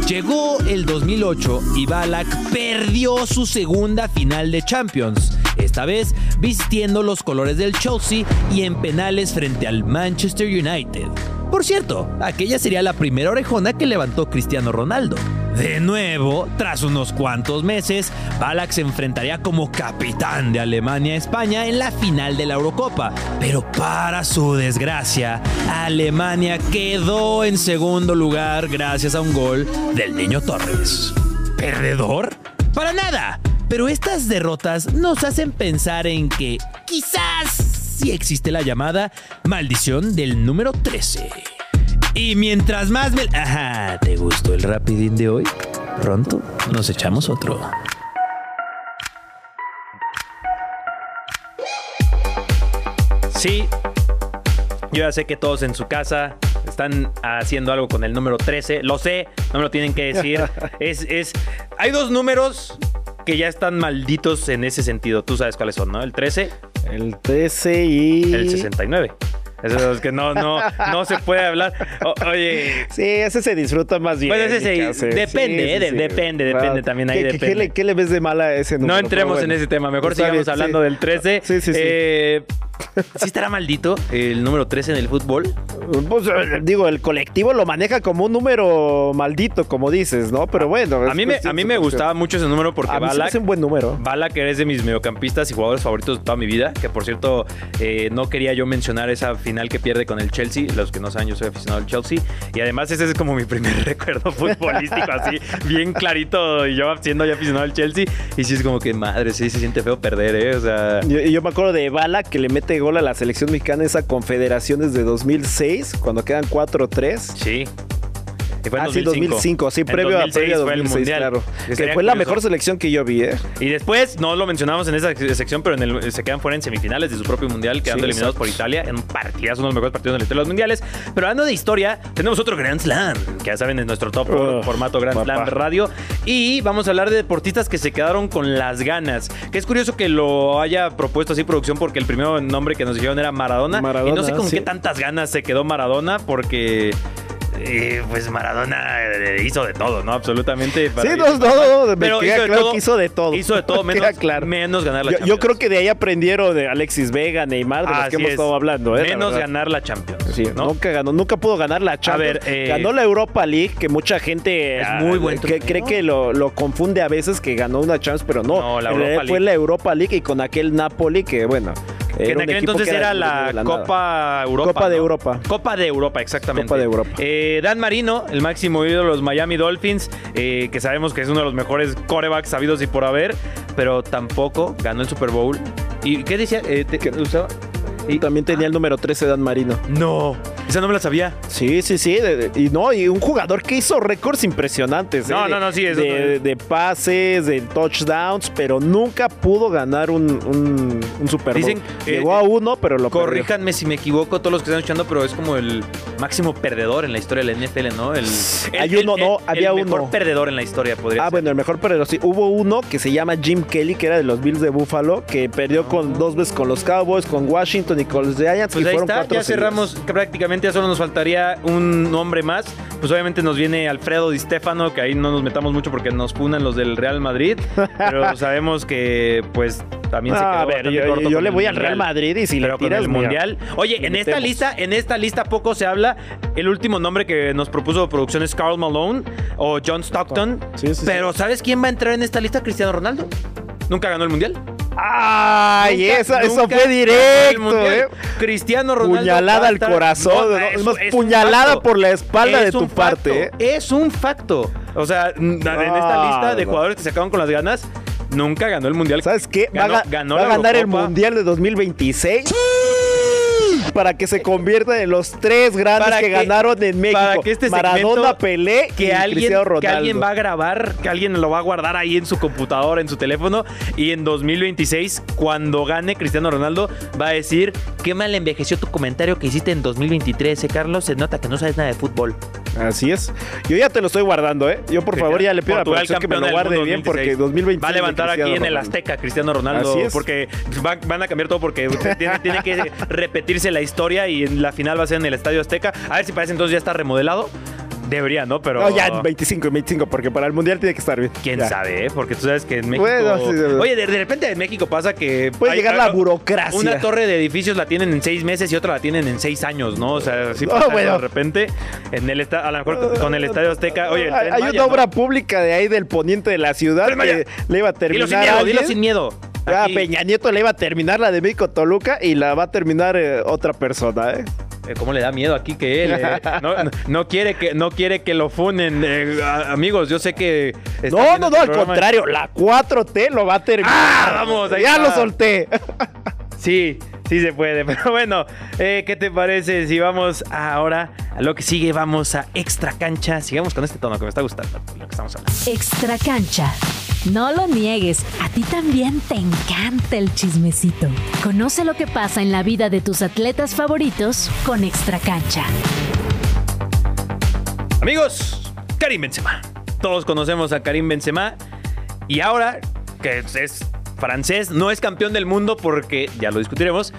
Llegó el 2008 y Balak perdió su segunda final de Champions, esta vez vistiendo los colores del Chelsea y en penales frente al Manchester United. Por cierto, aquella sería la primera orejona que levantó Cristiano Ronaldo. De nuevo, tras unos cuantos meses, Balak se enfrentaría como capitán de Alemania a España en la final de la Eurocopa. Pero para su desgracia, Alemania quedó en segundo lugar gracias a un gol del Niño Torres. ¿Perdedor? Para nada. Pero estas derrotas nos hacen pensar en que quizás sí existe la llamada maldición del número 13. Y mientras más me... Ajá, ¿te gustó el rapidín de hoy? Pronto nos echamos otro. Sí, yo ya sé que todos en su casa están haciendo algo con el número 13. Lo sé, no me lo tienen que decir. es, es, hay dos números que ya están malditos en ese sentido. Tú sabes cuáles son, ¿no? El 13, El 13 y... el 69. Esos que no, no, no se puede hablar. O- oye, Sí, ese se disfruta más bien. Pues ese se- depende, eh, de- depende, depende también ahí ¿Qué, depende. qué le, qué le ves de mala a ese número? no entremos Pero en bueno, ese tema. Mejor está sigamos bien, hablando sí. del 13. Sí, sí, sí. Eh, ¿Sí estará maldito el número 3 en el fútbol? Pues, eh, digo, el colectivo lo maneja como un número maldito, como dices, ¿no? Pero bueno. A mí me, es a mí me gustaba mucho ese número porque A mí Balak, hace un buen número. Balak es de mis mediocampistas y jugadores favoritos de toda mi vida. Que por cierto, eh, no quería yo mencionar esa final que pierde con el Chelsea. Los que no saben, yo soy aficionado al Chelsea. Y además, ese es como mi primer recuerdo futbolístico, así, bien clarito. Y yo siendo ya aficionado al Chelsea. Y sí, es como que madre, sí se siente feo perder, ¿eh? O sea. Yo, yo me acuerdo de Bala que le mete gol a la selección mexicana esa confederación desde 2006, cuando quedan 4-3. Sí. Y fue en Ah, sí, 2005, sí, En previo a 2006 previo a fue el 2006, Mundial. claro. Que fue la mejor selección que yo vi, ¿eh? Y después, no lo mencionamos en esa sección, pero en el- se quedan fuera en semifinales de su propio mundial, quedando Sí, eliminados exacto. por Italia en un partidazo, uno de los mejores partidos de la historia de los mundiales. Pero hablando de historia, tenemos otro Grand Slam, que ya saben, es nuestro top formato Grand papá. Slam radio. Y vamos a hablar de deportistas que se quedaron con las ganas. Que es curioso que lo haya propuesto así producción, porque el primer nombre que nos dijeron era Maradona. Maradona, y no sé con sí. qué tantas ganas se quedó Maradona, porque. Eh, pues Maradona eh, hizo de todo, ¿no? Absolutamente. para Sí, no, y no, me Pero queda hizo de claro todo. que hizo de todo. Hizo de todo, Me menos, claro. menos ganar la Yo, Champions. yo creo que de ahí aprendieron de Alexis Vega, Neymar, de los que hemos es. estado hablando, ¿eh? Menos ganar la Champions. Sí, ¿no? nunca ganó, nunca pudo ganar la Champions. ver, eh, ganó la Europa League, que mucha gente Es ah, muy buen que cree que lo, lo confunde a veces que ganó una Champions, pero no. No, la Europa realidad fue League. la Europa League y con aquel Napoli que, bueno. Que en aquel entonces era la. Copa Europa. Copa de ¿no? Europa. Copa de Europa, exactamente. Copa de Europa. Eh, Dan Marino, el máximo ídolo de los Miami Dolphins, eh, que sabemos que es uno de los mejores corebacks sabidos y por haber, pero tampoco ganó el Super Bowl. ¿Y qué decía? Eh, te- ¿Qué? usaba? Y también tenía el número 13 Dan Marino. No, esa no me la sabía. Sí, sí, sí. de- de- y no, y un jugador que hizo récords impresionantes. No, ¿eh? no, no, sí, eso de, no- de pases, de touchdowns, pero nunca pudo ganar un, un, un Super Bowl. Dicen, eh, Llegó a uno, pero lo perdió. Corríjanme si me equivoco, todos los que están escuchando, pero es como el máximo perdedor en la historia de la NFL, ¿no? El, Hay el- uno, el- no, el había mejor uno. perdedor en la historia, podría Ah, ser. bueno, el mejor perdedor. Sí, hubo uno que se llama Jim Kelly, que era de los Bills de Buffalo, que perdió con dos veces con los Cowboys, con Washington con los Giants. Pues ahí fueron está, ya cerramos prácticamente, ya solo nos faltaría un nombre más. Pues obviamente nos viene Alfredo Di Stefano, que ahí no nos metamos mucho porque nos funan los del Real Madrid, pero sabemos que pues también se quedó Ah, a ver, yo, corto yo con le el voy al. Real Madrid y si pero le con tiras el mira, mundial. Oye, en esta lista, en esta lista poco se habla. El último nombre que nos propuso producción es Carl Malone o John Stockton. Sí, sí, sí. pero ¿sabes quién va a entrar en esta lista? Cristiano Ronaldo. Nunca ganó el mundial. Ay, Nunca- esa- eso nunca fue directo, eh. Cristiano Ronaldo. Puñalada al corazón, ¿no? es más, es un puñalada por la espalda de tu parte. ¿eh? Es un facto. O sea, en esta lista de no. jugadores que se acaban con las ganas, nunca ganó el mundial. ¿Sabes qué? Va, a Ganó- ga- ganó va a ganar el. Mundial de 2026. Para que se convierta en los tres grandes que, que- ganaron en México. para que este Maradona, Pelé que y alguien, Cristiano que alguien va a grabar, que alguien lo va a guardar ahí en su computadora, en su teléfono, y en 2026, cuando gane Cristiano Ronaldo, va a decir, qué mal envejeció tu comentario que hiciste en 2023, ¿eh, Carlos? Se nota que no sabes nada de fútbol. Así es. Yo ya te lo estoy guardando, ¿eh? Yo por Sí, favor ya le pido a la que me lo guarde bien 2026. porque 2026 Va a levantar aquí en el. Azteca Cristiano Ronaldo Así es. porque van, van a cambiar todo porque tiene, tiene que repetirse la historia y en la final va a ser en el Estadio Azteca. A ver si parece entonces ya está remodelado. Debería, ¿no? Pero No, ya en 25 y 25 porque para el Mundial tiene que estar bien. quién Ya. sabe, ¿eh? Porque tú sabes que en México Bueno, sí. Oye, de, de repente en México pasa que Puede hay- llegar la burocracia. Una torre de edificios la tienen en seis meses y otra la tienen en seis años, ¿no? O sea, sí No, pasa eso bueno. de repente en el a lo mejor con el Estadio Azteca. Oye, el hay Tren hay Maya, una ¿no? obra pública de ahí del poniente de la ciudad que le iba a Dilo terminar sin miedo, dilo sin miedo. Ah, Peña Nieto le iba a terminar la de México Toluca y la va a terminar eh, otra persona, ¿eh? Eh, ¿Cómo le da miedo aquí que él? eh? No, quiere que, no quiere que lo funen. eh, amigos, yo sé que. No, no, no, este al contrario, la 4T lo va a terminar. Ah, vamos, ya lo solté. Sí, sí se puede. Pero bueno, eh, ¿qué te parece si vamos ahora a lo que sigue? Vamos a extra cancha. Sigamos con este tono que me está gustando, lo que estamos hablando. Extra cancha. No lo niegues, a ti también te encanta el chismecito. Conoce lo que pasa en la vida de tus atletas favoritos con Extra cancha. Amigos, Karim Benzema. Todos conocemos a Karim Benzema. Y ahora, que es francés, no es campeón del mundo porque, ya lo discutiremos,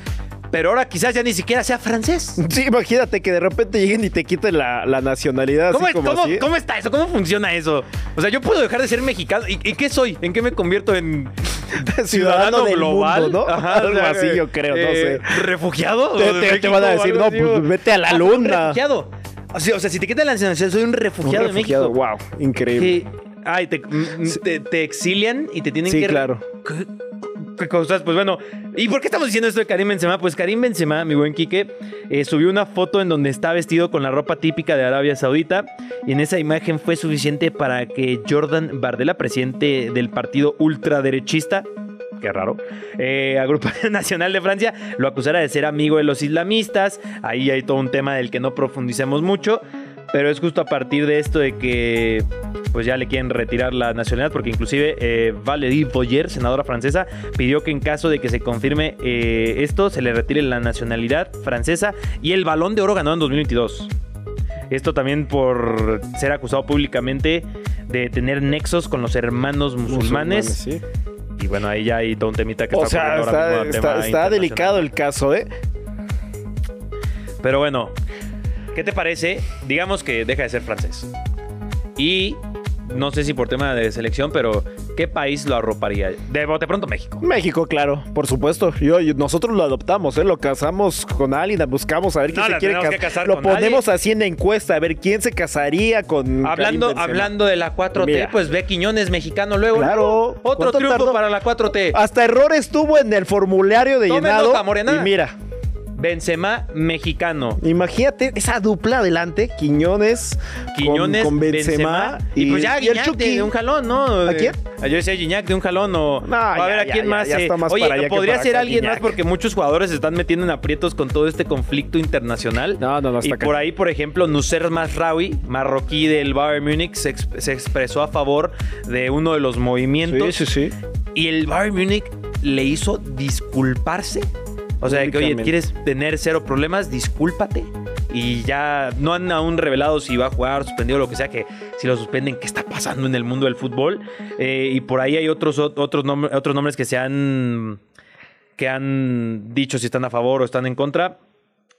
pero ahora quizás ya ni siquiera sea francés. Sí, imagínate que de repente lleguen y te quiten la, la nacionalidad. ¿Cómo, así como cómo- así. cómo está eso? ¿Cómo funciona eso? O sea, yo puedo dejar de ser mexicano. ¿Y, y qué soy? ¿En qué me convierto en Ciudadano del global? mundo, ¿no? Algo o sea, así, yo creo, no eh, ¿Refugiado? Te- te- van a decir, no, pues, vete a la Ah, un luna. refugiado. O sea, o sea, si te quitan la nacionalidad, soy un Un refugiado, de refugiado, México. wow, increíble. Que, ay, te, mm, te- te exilian y te tienen Sí, que... claro. ¿Qué, qué cosas? Pues bueno, ¿y por qué estamos diciendo esto de Karim Benzema? Pues Karim Benzema, mi buen Quique, eh, subió una foto en donde está vestido con la ropa típica de Arabia Saudita y en esa imagen fue suficiente para que Jordan Bardella, presidente del partido ultraderechista, qué raro, eh, Agrupación Nacional de Francia, lo acusara de ser amigo de los islamistas. Ahí hay todo un tema del que no profundicemos mucho. Pero es justo a partir de esto de que pues ya le quieren retirar la nacionalidad porque inclusive eh, Valérie Boyer, senadora francesa, pidió que en caso de que se confirme eh, esto se le retire la nacionalidad francesa y el balón de oro ganado en 2022. Esto también por ser acusado públicamente de tener nexos con los hermanos musulmanes. sí. Y bueno, ahí ya hay todo un temita que O está sea, ahora está, mismo a está- tema está internacional. delicado el caso, ¿eh? Pero bueno, ¿qué te parece? Digamos que deja de ser francés. Y no sé si por tema de selección, pero ¿qué país lo arroparía? De bote pronto México. México, claro, por supuesto. Yo, yo- nosotros lo adoptamos, ¿eh? Lo casamos con alguien, buscamos a ver quién No, se la quiere tenemos casar. que casar Lo con ponemos así en la encuesta, a ver quién se casaría con. Hablando, Karim Benzema. hablando de la 4T, Mira. pues ve Quiñones mexicano luego. Claro. Otro ¿Cuánto triunfo tardó? para la 4T. Hasta errores tuvo en el formulario de Tomen llenado. nota, Morena. y mira, Benzema mexicano. imagínate esa dupla adelante, Quiñones, con- Quiñones, con, Benzema, Benzema, y, pues ya y el de, Chucky. de un jalón, ¿no? ¿A quién? Ah, Yo decía Guiñac de un jalón o No, a ya, ver a ya, quién ya, más. ya eh? está más Oye, para allá que podría para ser acá, alguien más porque muchos jugadores se están metiendo en aprietos con todo este conflicto internacional. No, no, no, Y está por ahí, por ejemplo, Nusser Masraoui, marroquí del Bayern Múnich, se, se expresó a favor de uno de los movimientos Sí, sí, sí. y el Bayern Múnich le hizo disculparse. O sea, que oye, quieres tener cero problemas, discúlpate. Y ya no han aún revelado si va a jugar, suspendido lo que sea, que si lo suspenden, qué está pasando en el mundo del fútbol. Eh, y por ahí hay otros, otros, nombres, otros nombres que se han, que han dicho si están a favor o están en contra.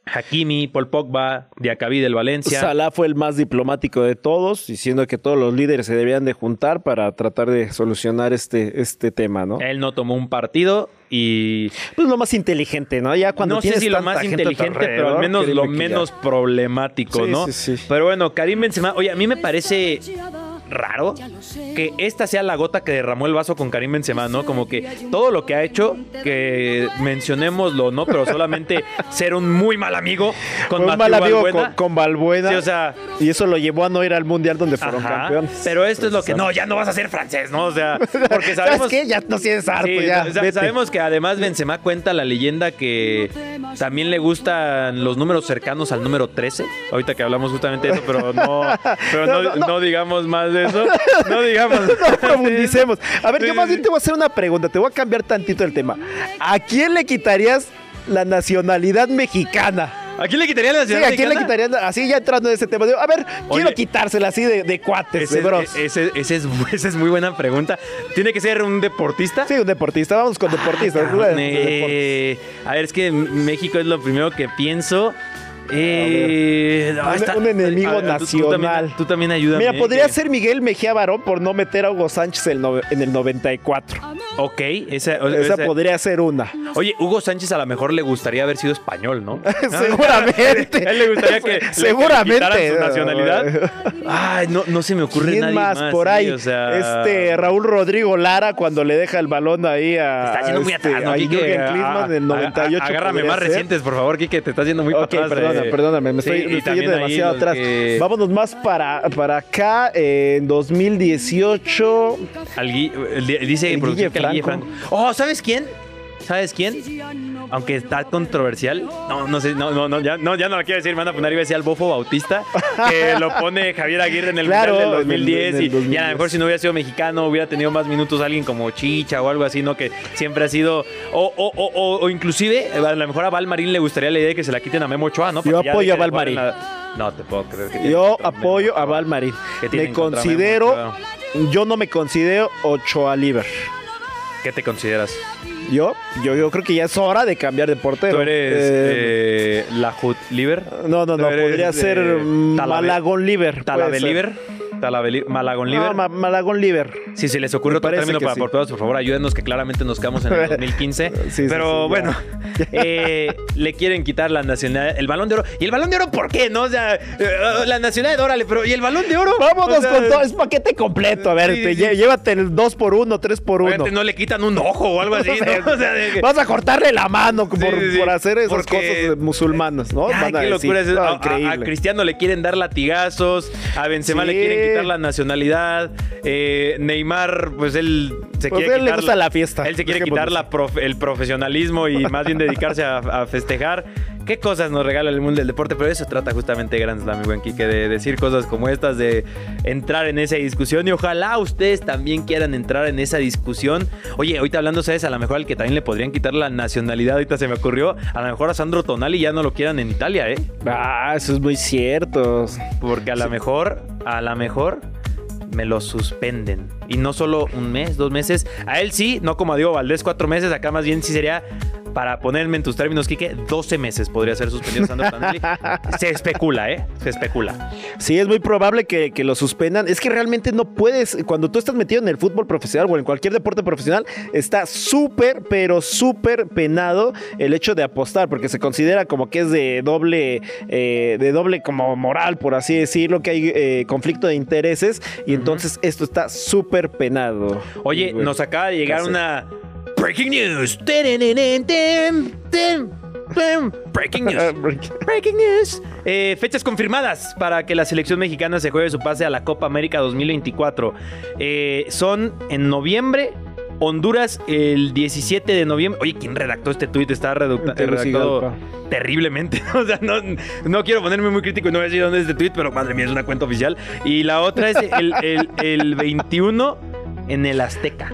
Hakimi, Paul Pogba, Diacabí del Valencia. Salah fue el más diplomático de todos, diciendo que todos los líderes se debían de juntar para tratar de solucionar este, este tema, ¿no? Él no tomó un partido y Pues lo más inteligente, ¿no? Ya cuando no sé si lo más inteligente, pero al menos lo menos problemático, Sí, ¿no? sí, sí. Pero bueno, Karim Benzema, oye, a mí me parece raro que esta sea la gota que derramó el vaso con Karim Benzema, ¿no? Como que todo lo que ha hecho, que mencionémoslo, ¿no? Pero solamente ser un muy mal amigo con un mal amigo Valbuena. con, con Balbuena. Sí, o sea, y eso lo llevó a no ir al mundial donde fueron ajá, campeones. pero esto es lo que no, ya no vas a ser francés, ¿no? O sea, porque sabemos ¿Sabes qué? Ya no tienes harto, Sí, ya. vete. sabemos que además Benzema cuenta la leyenda que también le gustan los números cercanos al número 13. Ahorita que hablamos justamente de eso, pero no, pero no, No, no, no. no digamos más de eso. No digamos. No profundicemos. A ver, Sí, yo sí, más bien sí. te voy a hacer una pregunta. Te voy a cambiar tantito el tema. ¿A quién le quitarías la nacionalidad mexicana? ¿A quién le quitaría la Sí, nacionalidad ¿a quién le quitarías? Así ya entrando en ese tema. Digo, a ver, quiero quitársela así de, de cuates, Ese, de bros. ese- ese es, esa es muy buena pregunta. ¿Tiene que ser un deportista? Sí, un deportista. Vamos con deportistas. Cabrón, De- de deportes. eh, a ver, es que México es lo primero que pienso. Eh, no, Un- está- un enemigo a ver, tú- tú también- nacional. Tú también ayúdame. Mira, podría que- ser Miguel Mejía Barón por no meter a Hugo Sánchez el en el 94. Ok, esa, Esa esa- podría ser una. Oye, Hugo Sánchez a lo mejor le gustaría haber sido español, ¿no? Seguramente. A él le gustaría que Seguramente. le su nacionalidad. Ay, no, no se me ocurre ¿Quién nadie más, más. por sí, ahí? o sea, Este Raúl Rodrigo Lara cuando le deja el balón ahí a, Está yendo muy este, atrás, ¿no, a Quique? Jürgen Ah, Klinsmann en el ah, 98. Agárrame más ser. recientes, por favor, Quique, te estás yendo muy Ok, para atrás. Perdona, perdóname, me estoy, Sí, me y estoy yendo demasiado atrás. que- Vámonos más para, para acá, eh, en 2018. Al Gui- el di- dice El Guille Franco. Franco. Oh, ¿sabes quién? ¿Sabes quién? Aunque está controversial. No, no sé, no, no, no, ya no, ya no la quiero decir, me van a poner, iba a decir al Bofo Bautista, que lo pone Javier Aguirre en el Claro, Mundial del en el- 2010, en el y- y, a 2010. lo mejor si no hubiera sido mexicano, hubiera tenido más minutos alguien como Chicha o algo así, ¿no? Que siempre ha sido, o, o, o, o- o inclusive, a lo mejor a Val Marín le gustaría la idea de que se la quiten a Memo Ochoa, ¿no? Yo Porque apoyo a de Val jugar en Marín. la- No te puedo creer que Yo apoyo a Ochoa. Val Marín. ¿Qué tiene Me considero, yo no me considero Ochoa Liver. ¿Qué te consideras? Yo, yo, yo creo que ya es hora de cambiar de portero. Tú eres Eh, eh, la Hut Liver. no, no, no, podría ser Malagón Liver. Talabe. Liver. Talabe Malagón Liver. No, Ma- Malagón Liver. Si se les ocurre Me otro término para sí. porteros, por favor, ayúdenos que claramente nos quedamos en el 2015. Sí, sí, Pero sí, bueno, eh, le quieren quitar la nacionalidad, el balón de oro. ¿Y el balón de oro por qué? No, o sea, eh, la nacionalidad, órale, pero ¿y el balón de oro? Vámonos O sea, con todo, es paquete completo. A ver, Sí, te sí. llévate el 2 por 1 3 por 1 Obviamente no le quitan un ojo o algo así, ¿no? O sea, de que- Vas a cortarle la mano por, Sí, sí, sí. por hacer esas Porque- cosas musulmanas, ¿no? Ay, Van a qué decir, locura es no, a, a-. Cristiano le quieren dar latigazos, a Benzema Sí. le quieren quitar la nacionalidad, eh, Neymar, pues él se Pues quiere él le quitar gusta la fiesta, Él se quiere quitar la prof- el profesionalismo y más bien dedicarse a, a festejar. ¿Qué cosas nos regala el mundo del deporte? Pero eso trata justamente Grand Slam, mi buen Quique, de decir cosas como estas, de entrar en esa discusión y ojalá ustedes también quieran entrar en esa discusión. Oye, ahorita hablando, ¿sabes? A lo mejor al que también le podrían quitar la nacionalidad, ahorita se me ocurrió, a lo mejor a Sandro Tonali ya no lo quieran en Italia, ¿eh? Ah, eso es muy cierto. Porque a lo mejor, a lo mejor me lo suspenden. Y no solo un mes, dos meses. A él sí, no como a Diego Valdés, cuatro meses. Acá más bien sí sería, para ponerme en tus términos, Quique, 12 meses podría ser suspendido Sandro. Se especula, ¿eh? Se especula. Sí, es muy probable que, que lo suspendan. Es que realmente no puedes, cuando tú estás metido en el fútbol profesional o en cualquier deporte profesional, está súper, pero súper penado el hecho de apostar, porque se considera como que es de doble, eh, de doble como moral, por así decirlo, que hay eh, conflicto de intereses y entonces esto está súper penado. Oye, Bueno, nos acaba de llegar casi. una Breaking News. Breaking News. Breaking news. Eh, fechas confirmadas para que la selección mexicana se juegue su pase a la Copa América 2024. Eh, son en noviembre. Honduras el 17 de noviembre. Oye, ¿quién redactó este tuit? Está redactado Tegucigalpa. terriblemente. O sea, no, no quiero ponerme muy crítico y no voy a decir dónde es este tuit, pero madre mía, es una cuenta oficial. Y la otra es el, el- el 21 en el Azteca.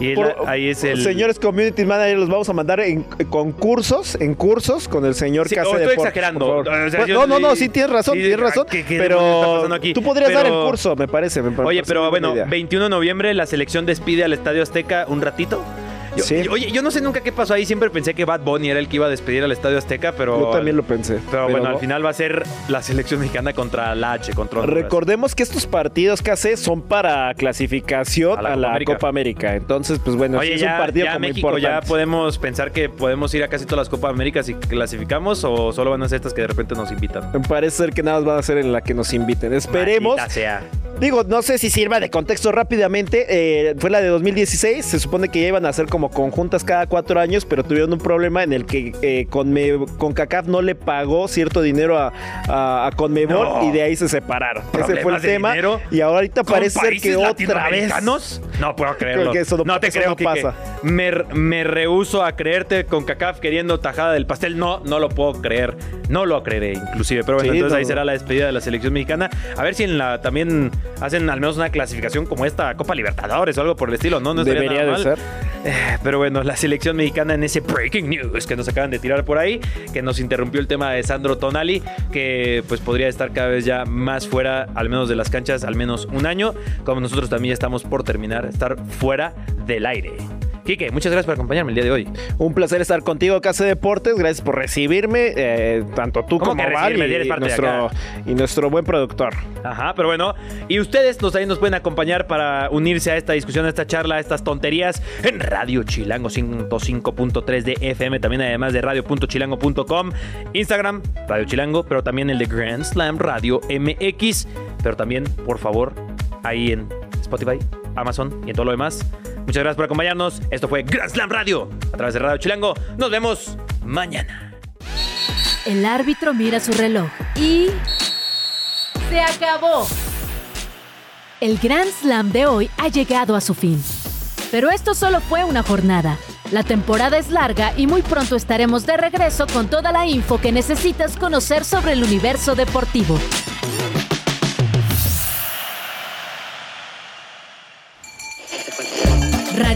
Y Por- ahí es el. Señores community manager, los vamos a mandar en concursos, en cursos con el señor Sí, Casa o estoy Deportes, exagerando. por favor. O sea, Pues, yo- no, no, no, sí tienes razón, sí, tienes razón. ¿qué- qué demonios está pero aquí? tú podrías dar el Pero- curso, me parece. me parece Oye, pero bueno, idea. 21 de noviembre la selección despide al Estadio Azteca un ratito. Yo- Sí. yo- oye, yo no sé nunca qué pasó ahí. Siempre pensé que Bad Bunny era el que iba a despedir al Estadio Azteca, pero. Yo también lo pensé. Pero, bueno, no. al final va a ser la selección mexicana contra la H, contra Honduras. Recordemos que estos partidos que hace son para clasificación A la a Copa América. Copa América. Entonces, pues bueno, sí Oye, es ya, un partido ya como México, ya importante. podemos pensar que podemos ir a casi todas las Copas Américas y clasificamos o solo van a ser estas que de repente nos invitan. Parece ser que nada más van a ser en la que nos inviten. Esperemos. Sea. Digo, no sé si sirva de contexto rápidamente. eh, fue la de 2016. Se supone que ya iban a ser como conjuntas cada cuatro años, pero tuvieron un problema en el que eh, Conme- CONCACAF no le pagó cierto dinero a, a, a Conmebol No. y de ahí se separaron. Ese fue el ¿Problemas de tema. dinero? Y ahorita ¿Con parece ser que otra vez. No puedo creerlo. Creo que eso no- te eso creo, no Quique. pasa. Me, me rehuso a creerte con CACAF queriendo tajada del pastel. No, no lo puedo creer. No lo creeré, inclusive. Pero bueno, Sí, entonces no, ahí no. será la despedida de la selección mexicana. A ver si en la también hacen al menos una clasificación como esta Copa Libertadores o algo por el estilo. No, no Debería nada de mal. ser. Eh, Pero bueno, la selección mexicana en ese breaking news que nos acaban de tirar por ahí, que nos interrumpió el tema de Sandro Tonali, que pues podría estar cada vez ya más fuera, al menos de las canchas, al menos un año, como nosotros también estamos por terminar, estar fuera del aire. Quique, muchas gracias por acompañarme el día de hoy. Un placer estar contigo, Casa Deportes. Gracias por recibirme, eh, tanto tú ¿Cómo como Val de nuestro, y nuestro buen productor. Ajá, pero bueno, y ustedes nos, ahí nos pueden acompañar para unirse a esta discusión, a esta charla, a estas tonterías en Radio Chilango 105.3 de FM, también además de radio.chilango.com, Instagram, Radio Chilango, pero también el de Grand Slam Radio MX, pero también, por favor, ahí en Spotify, Amazon y en todo lo demás. Muchas gracias por acompañarnos. Esto fue Grand Slam Radio a través de Radio Chilango. Nos vemos mañana. El árbitro mira su reloj y... ¡Se acabó! El Grand Slam de hoy ha llegado a su fin. Pero esto solo fue una jornada. La temporada es larga y muy pronto estaremos de regreso con toda la info que necesitas conocer sobre el universo deportivo.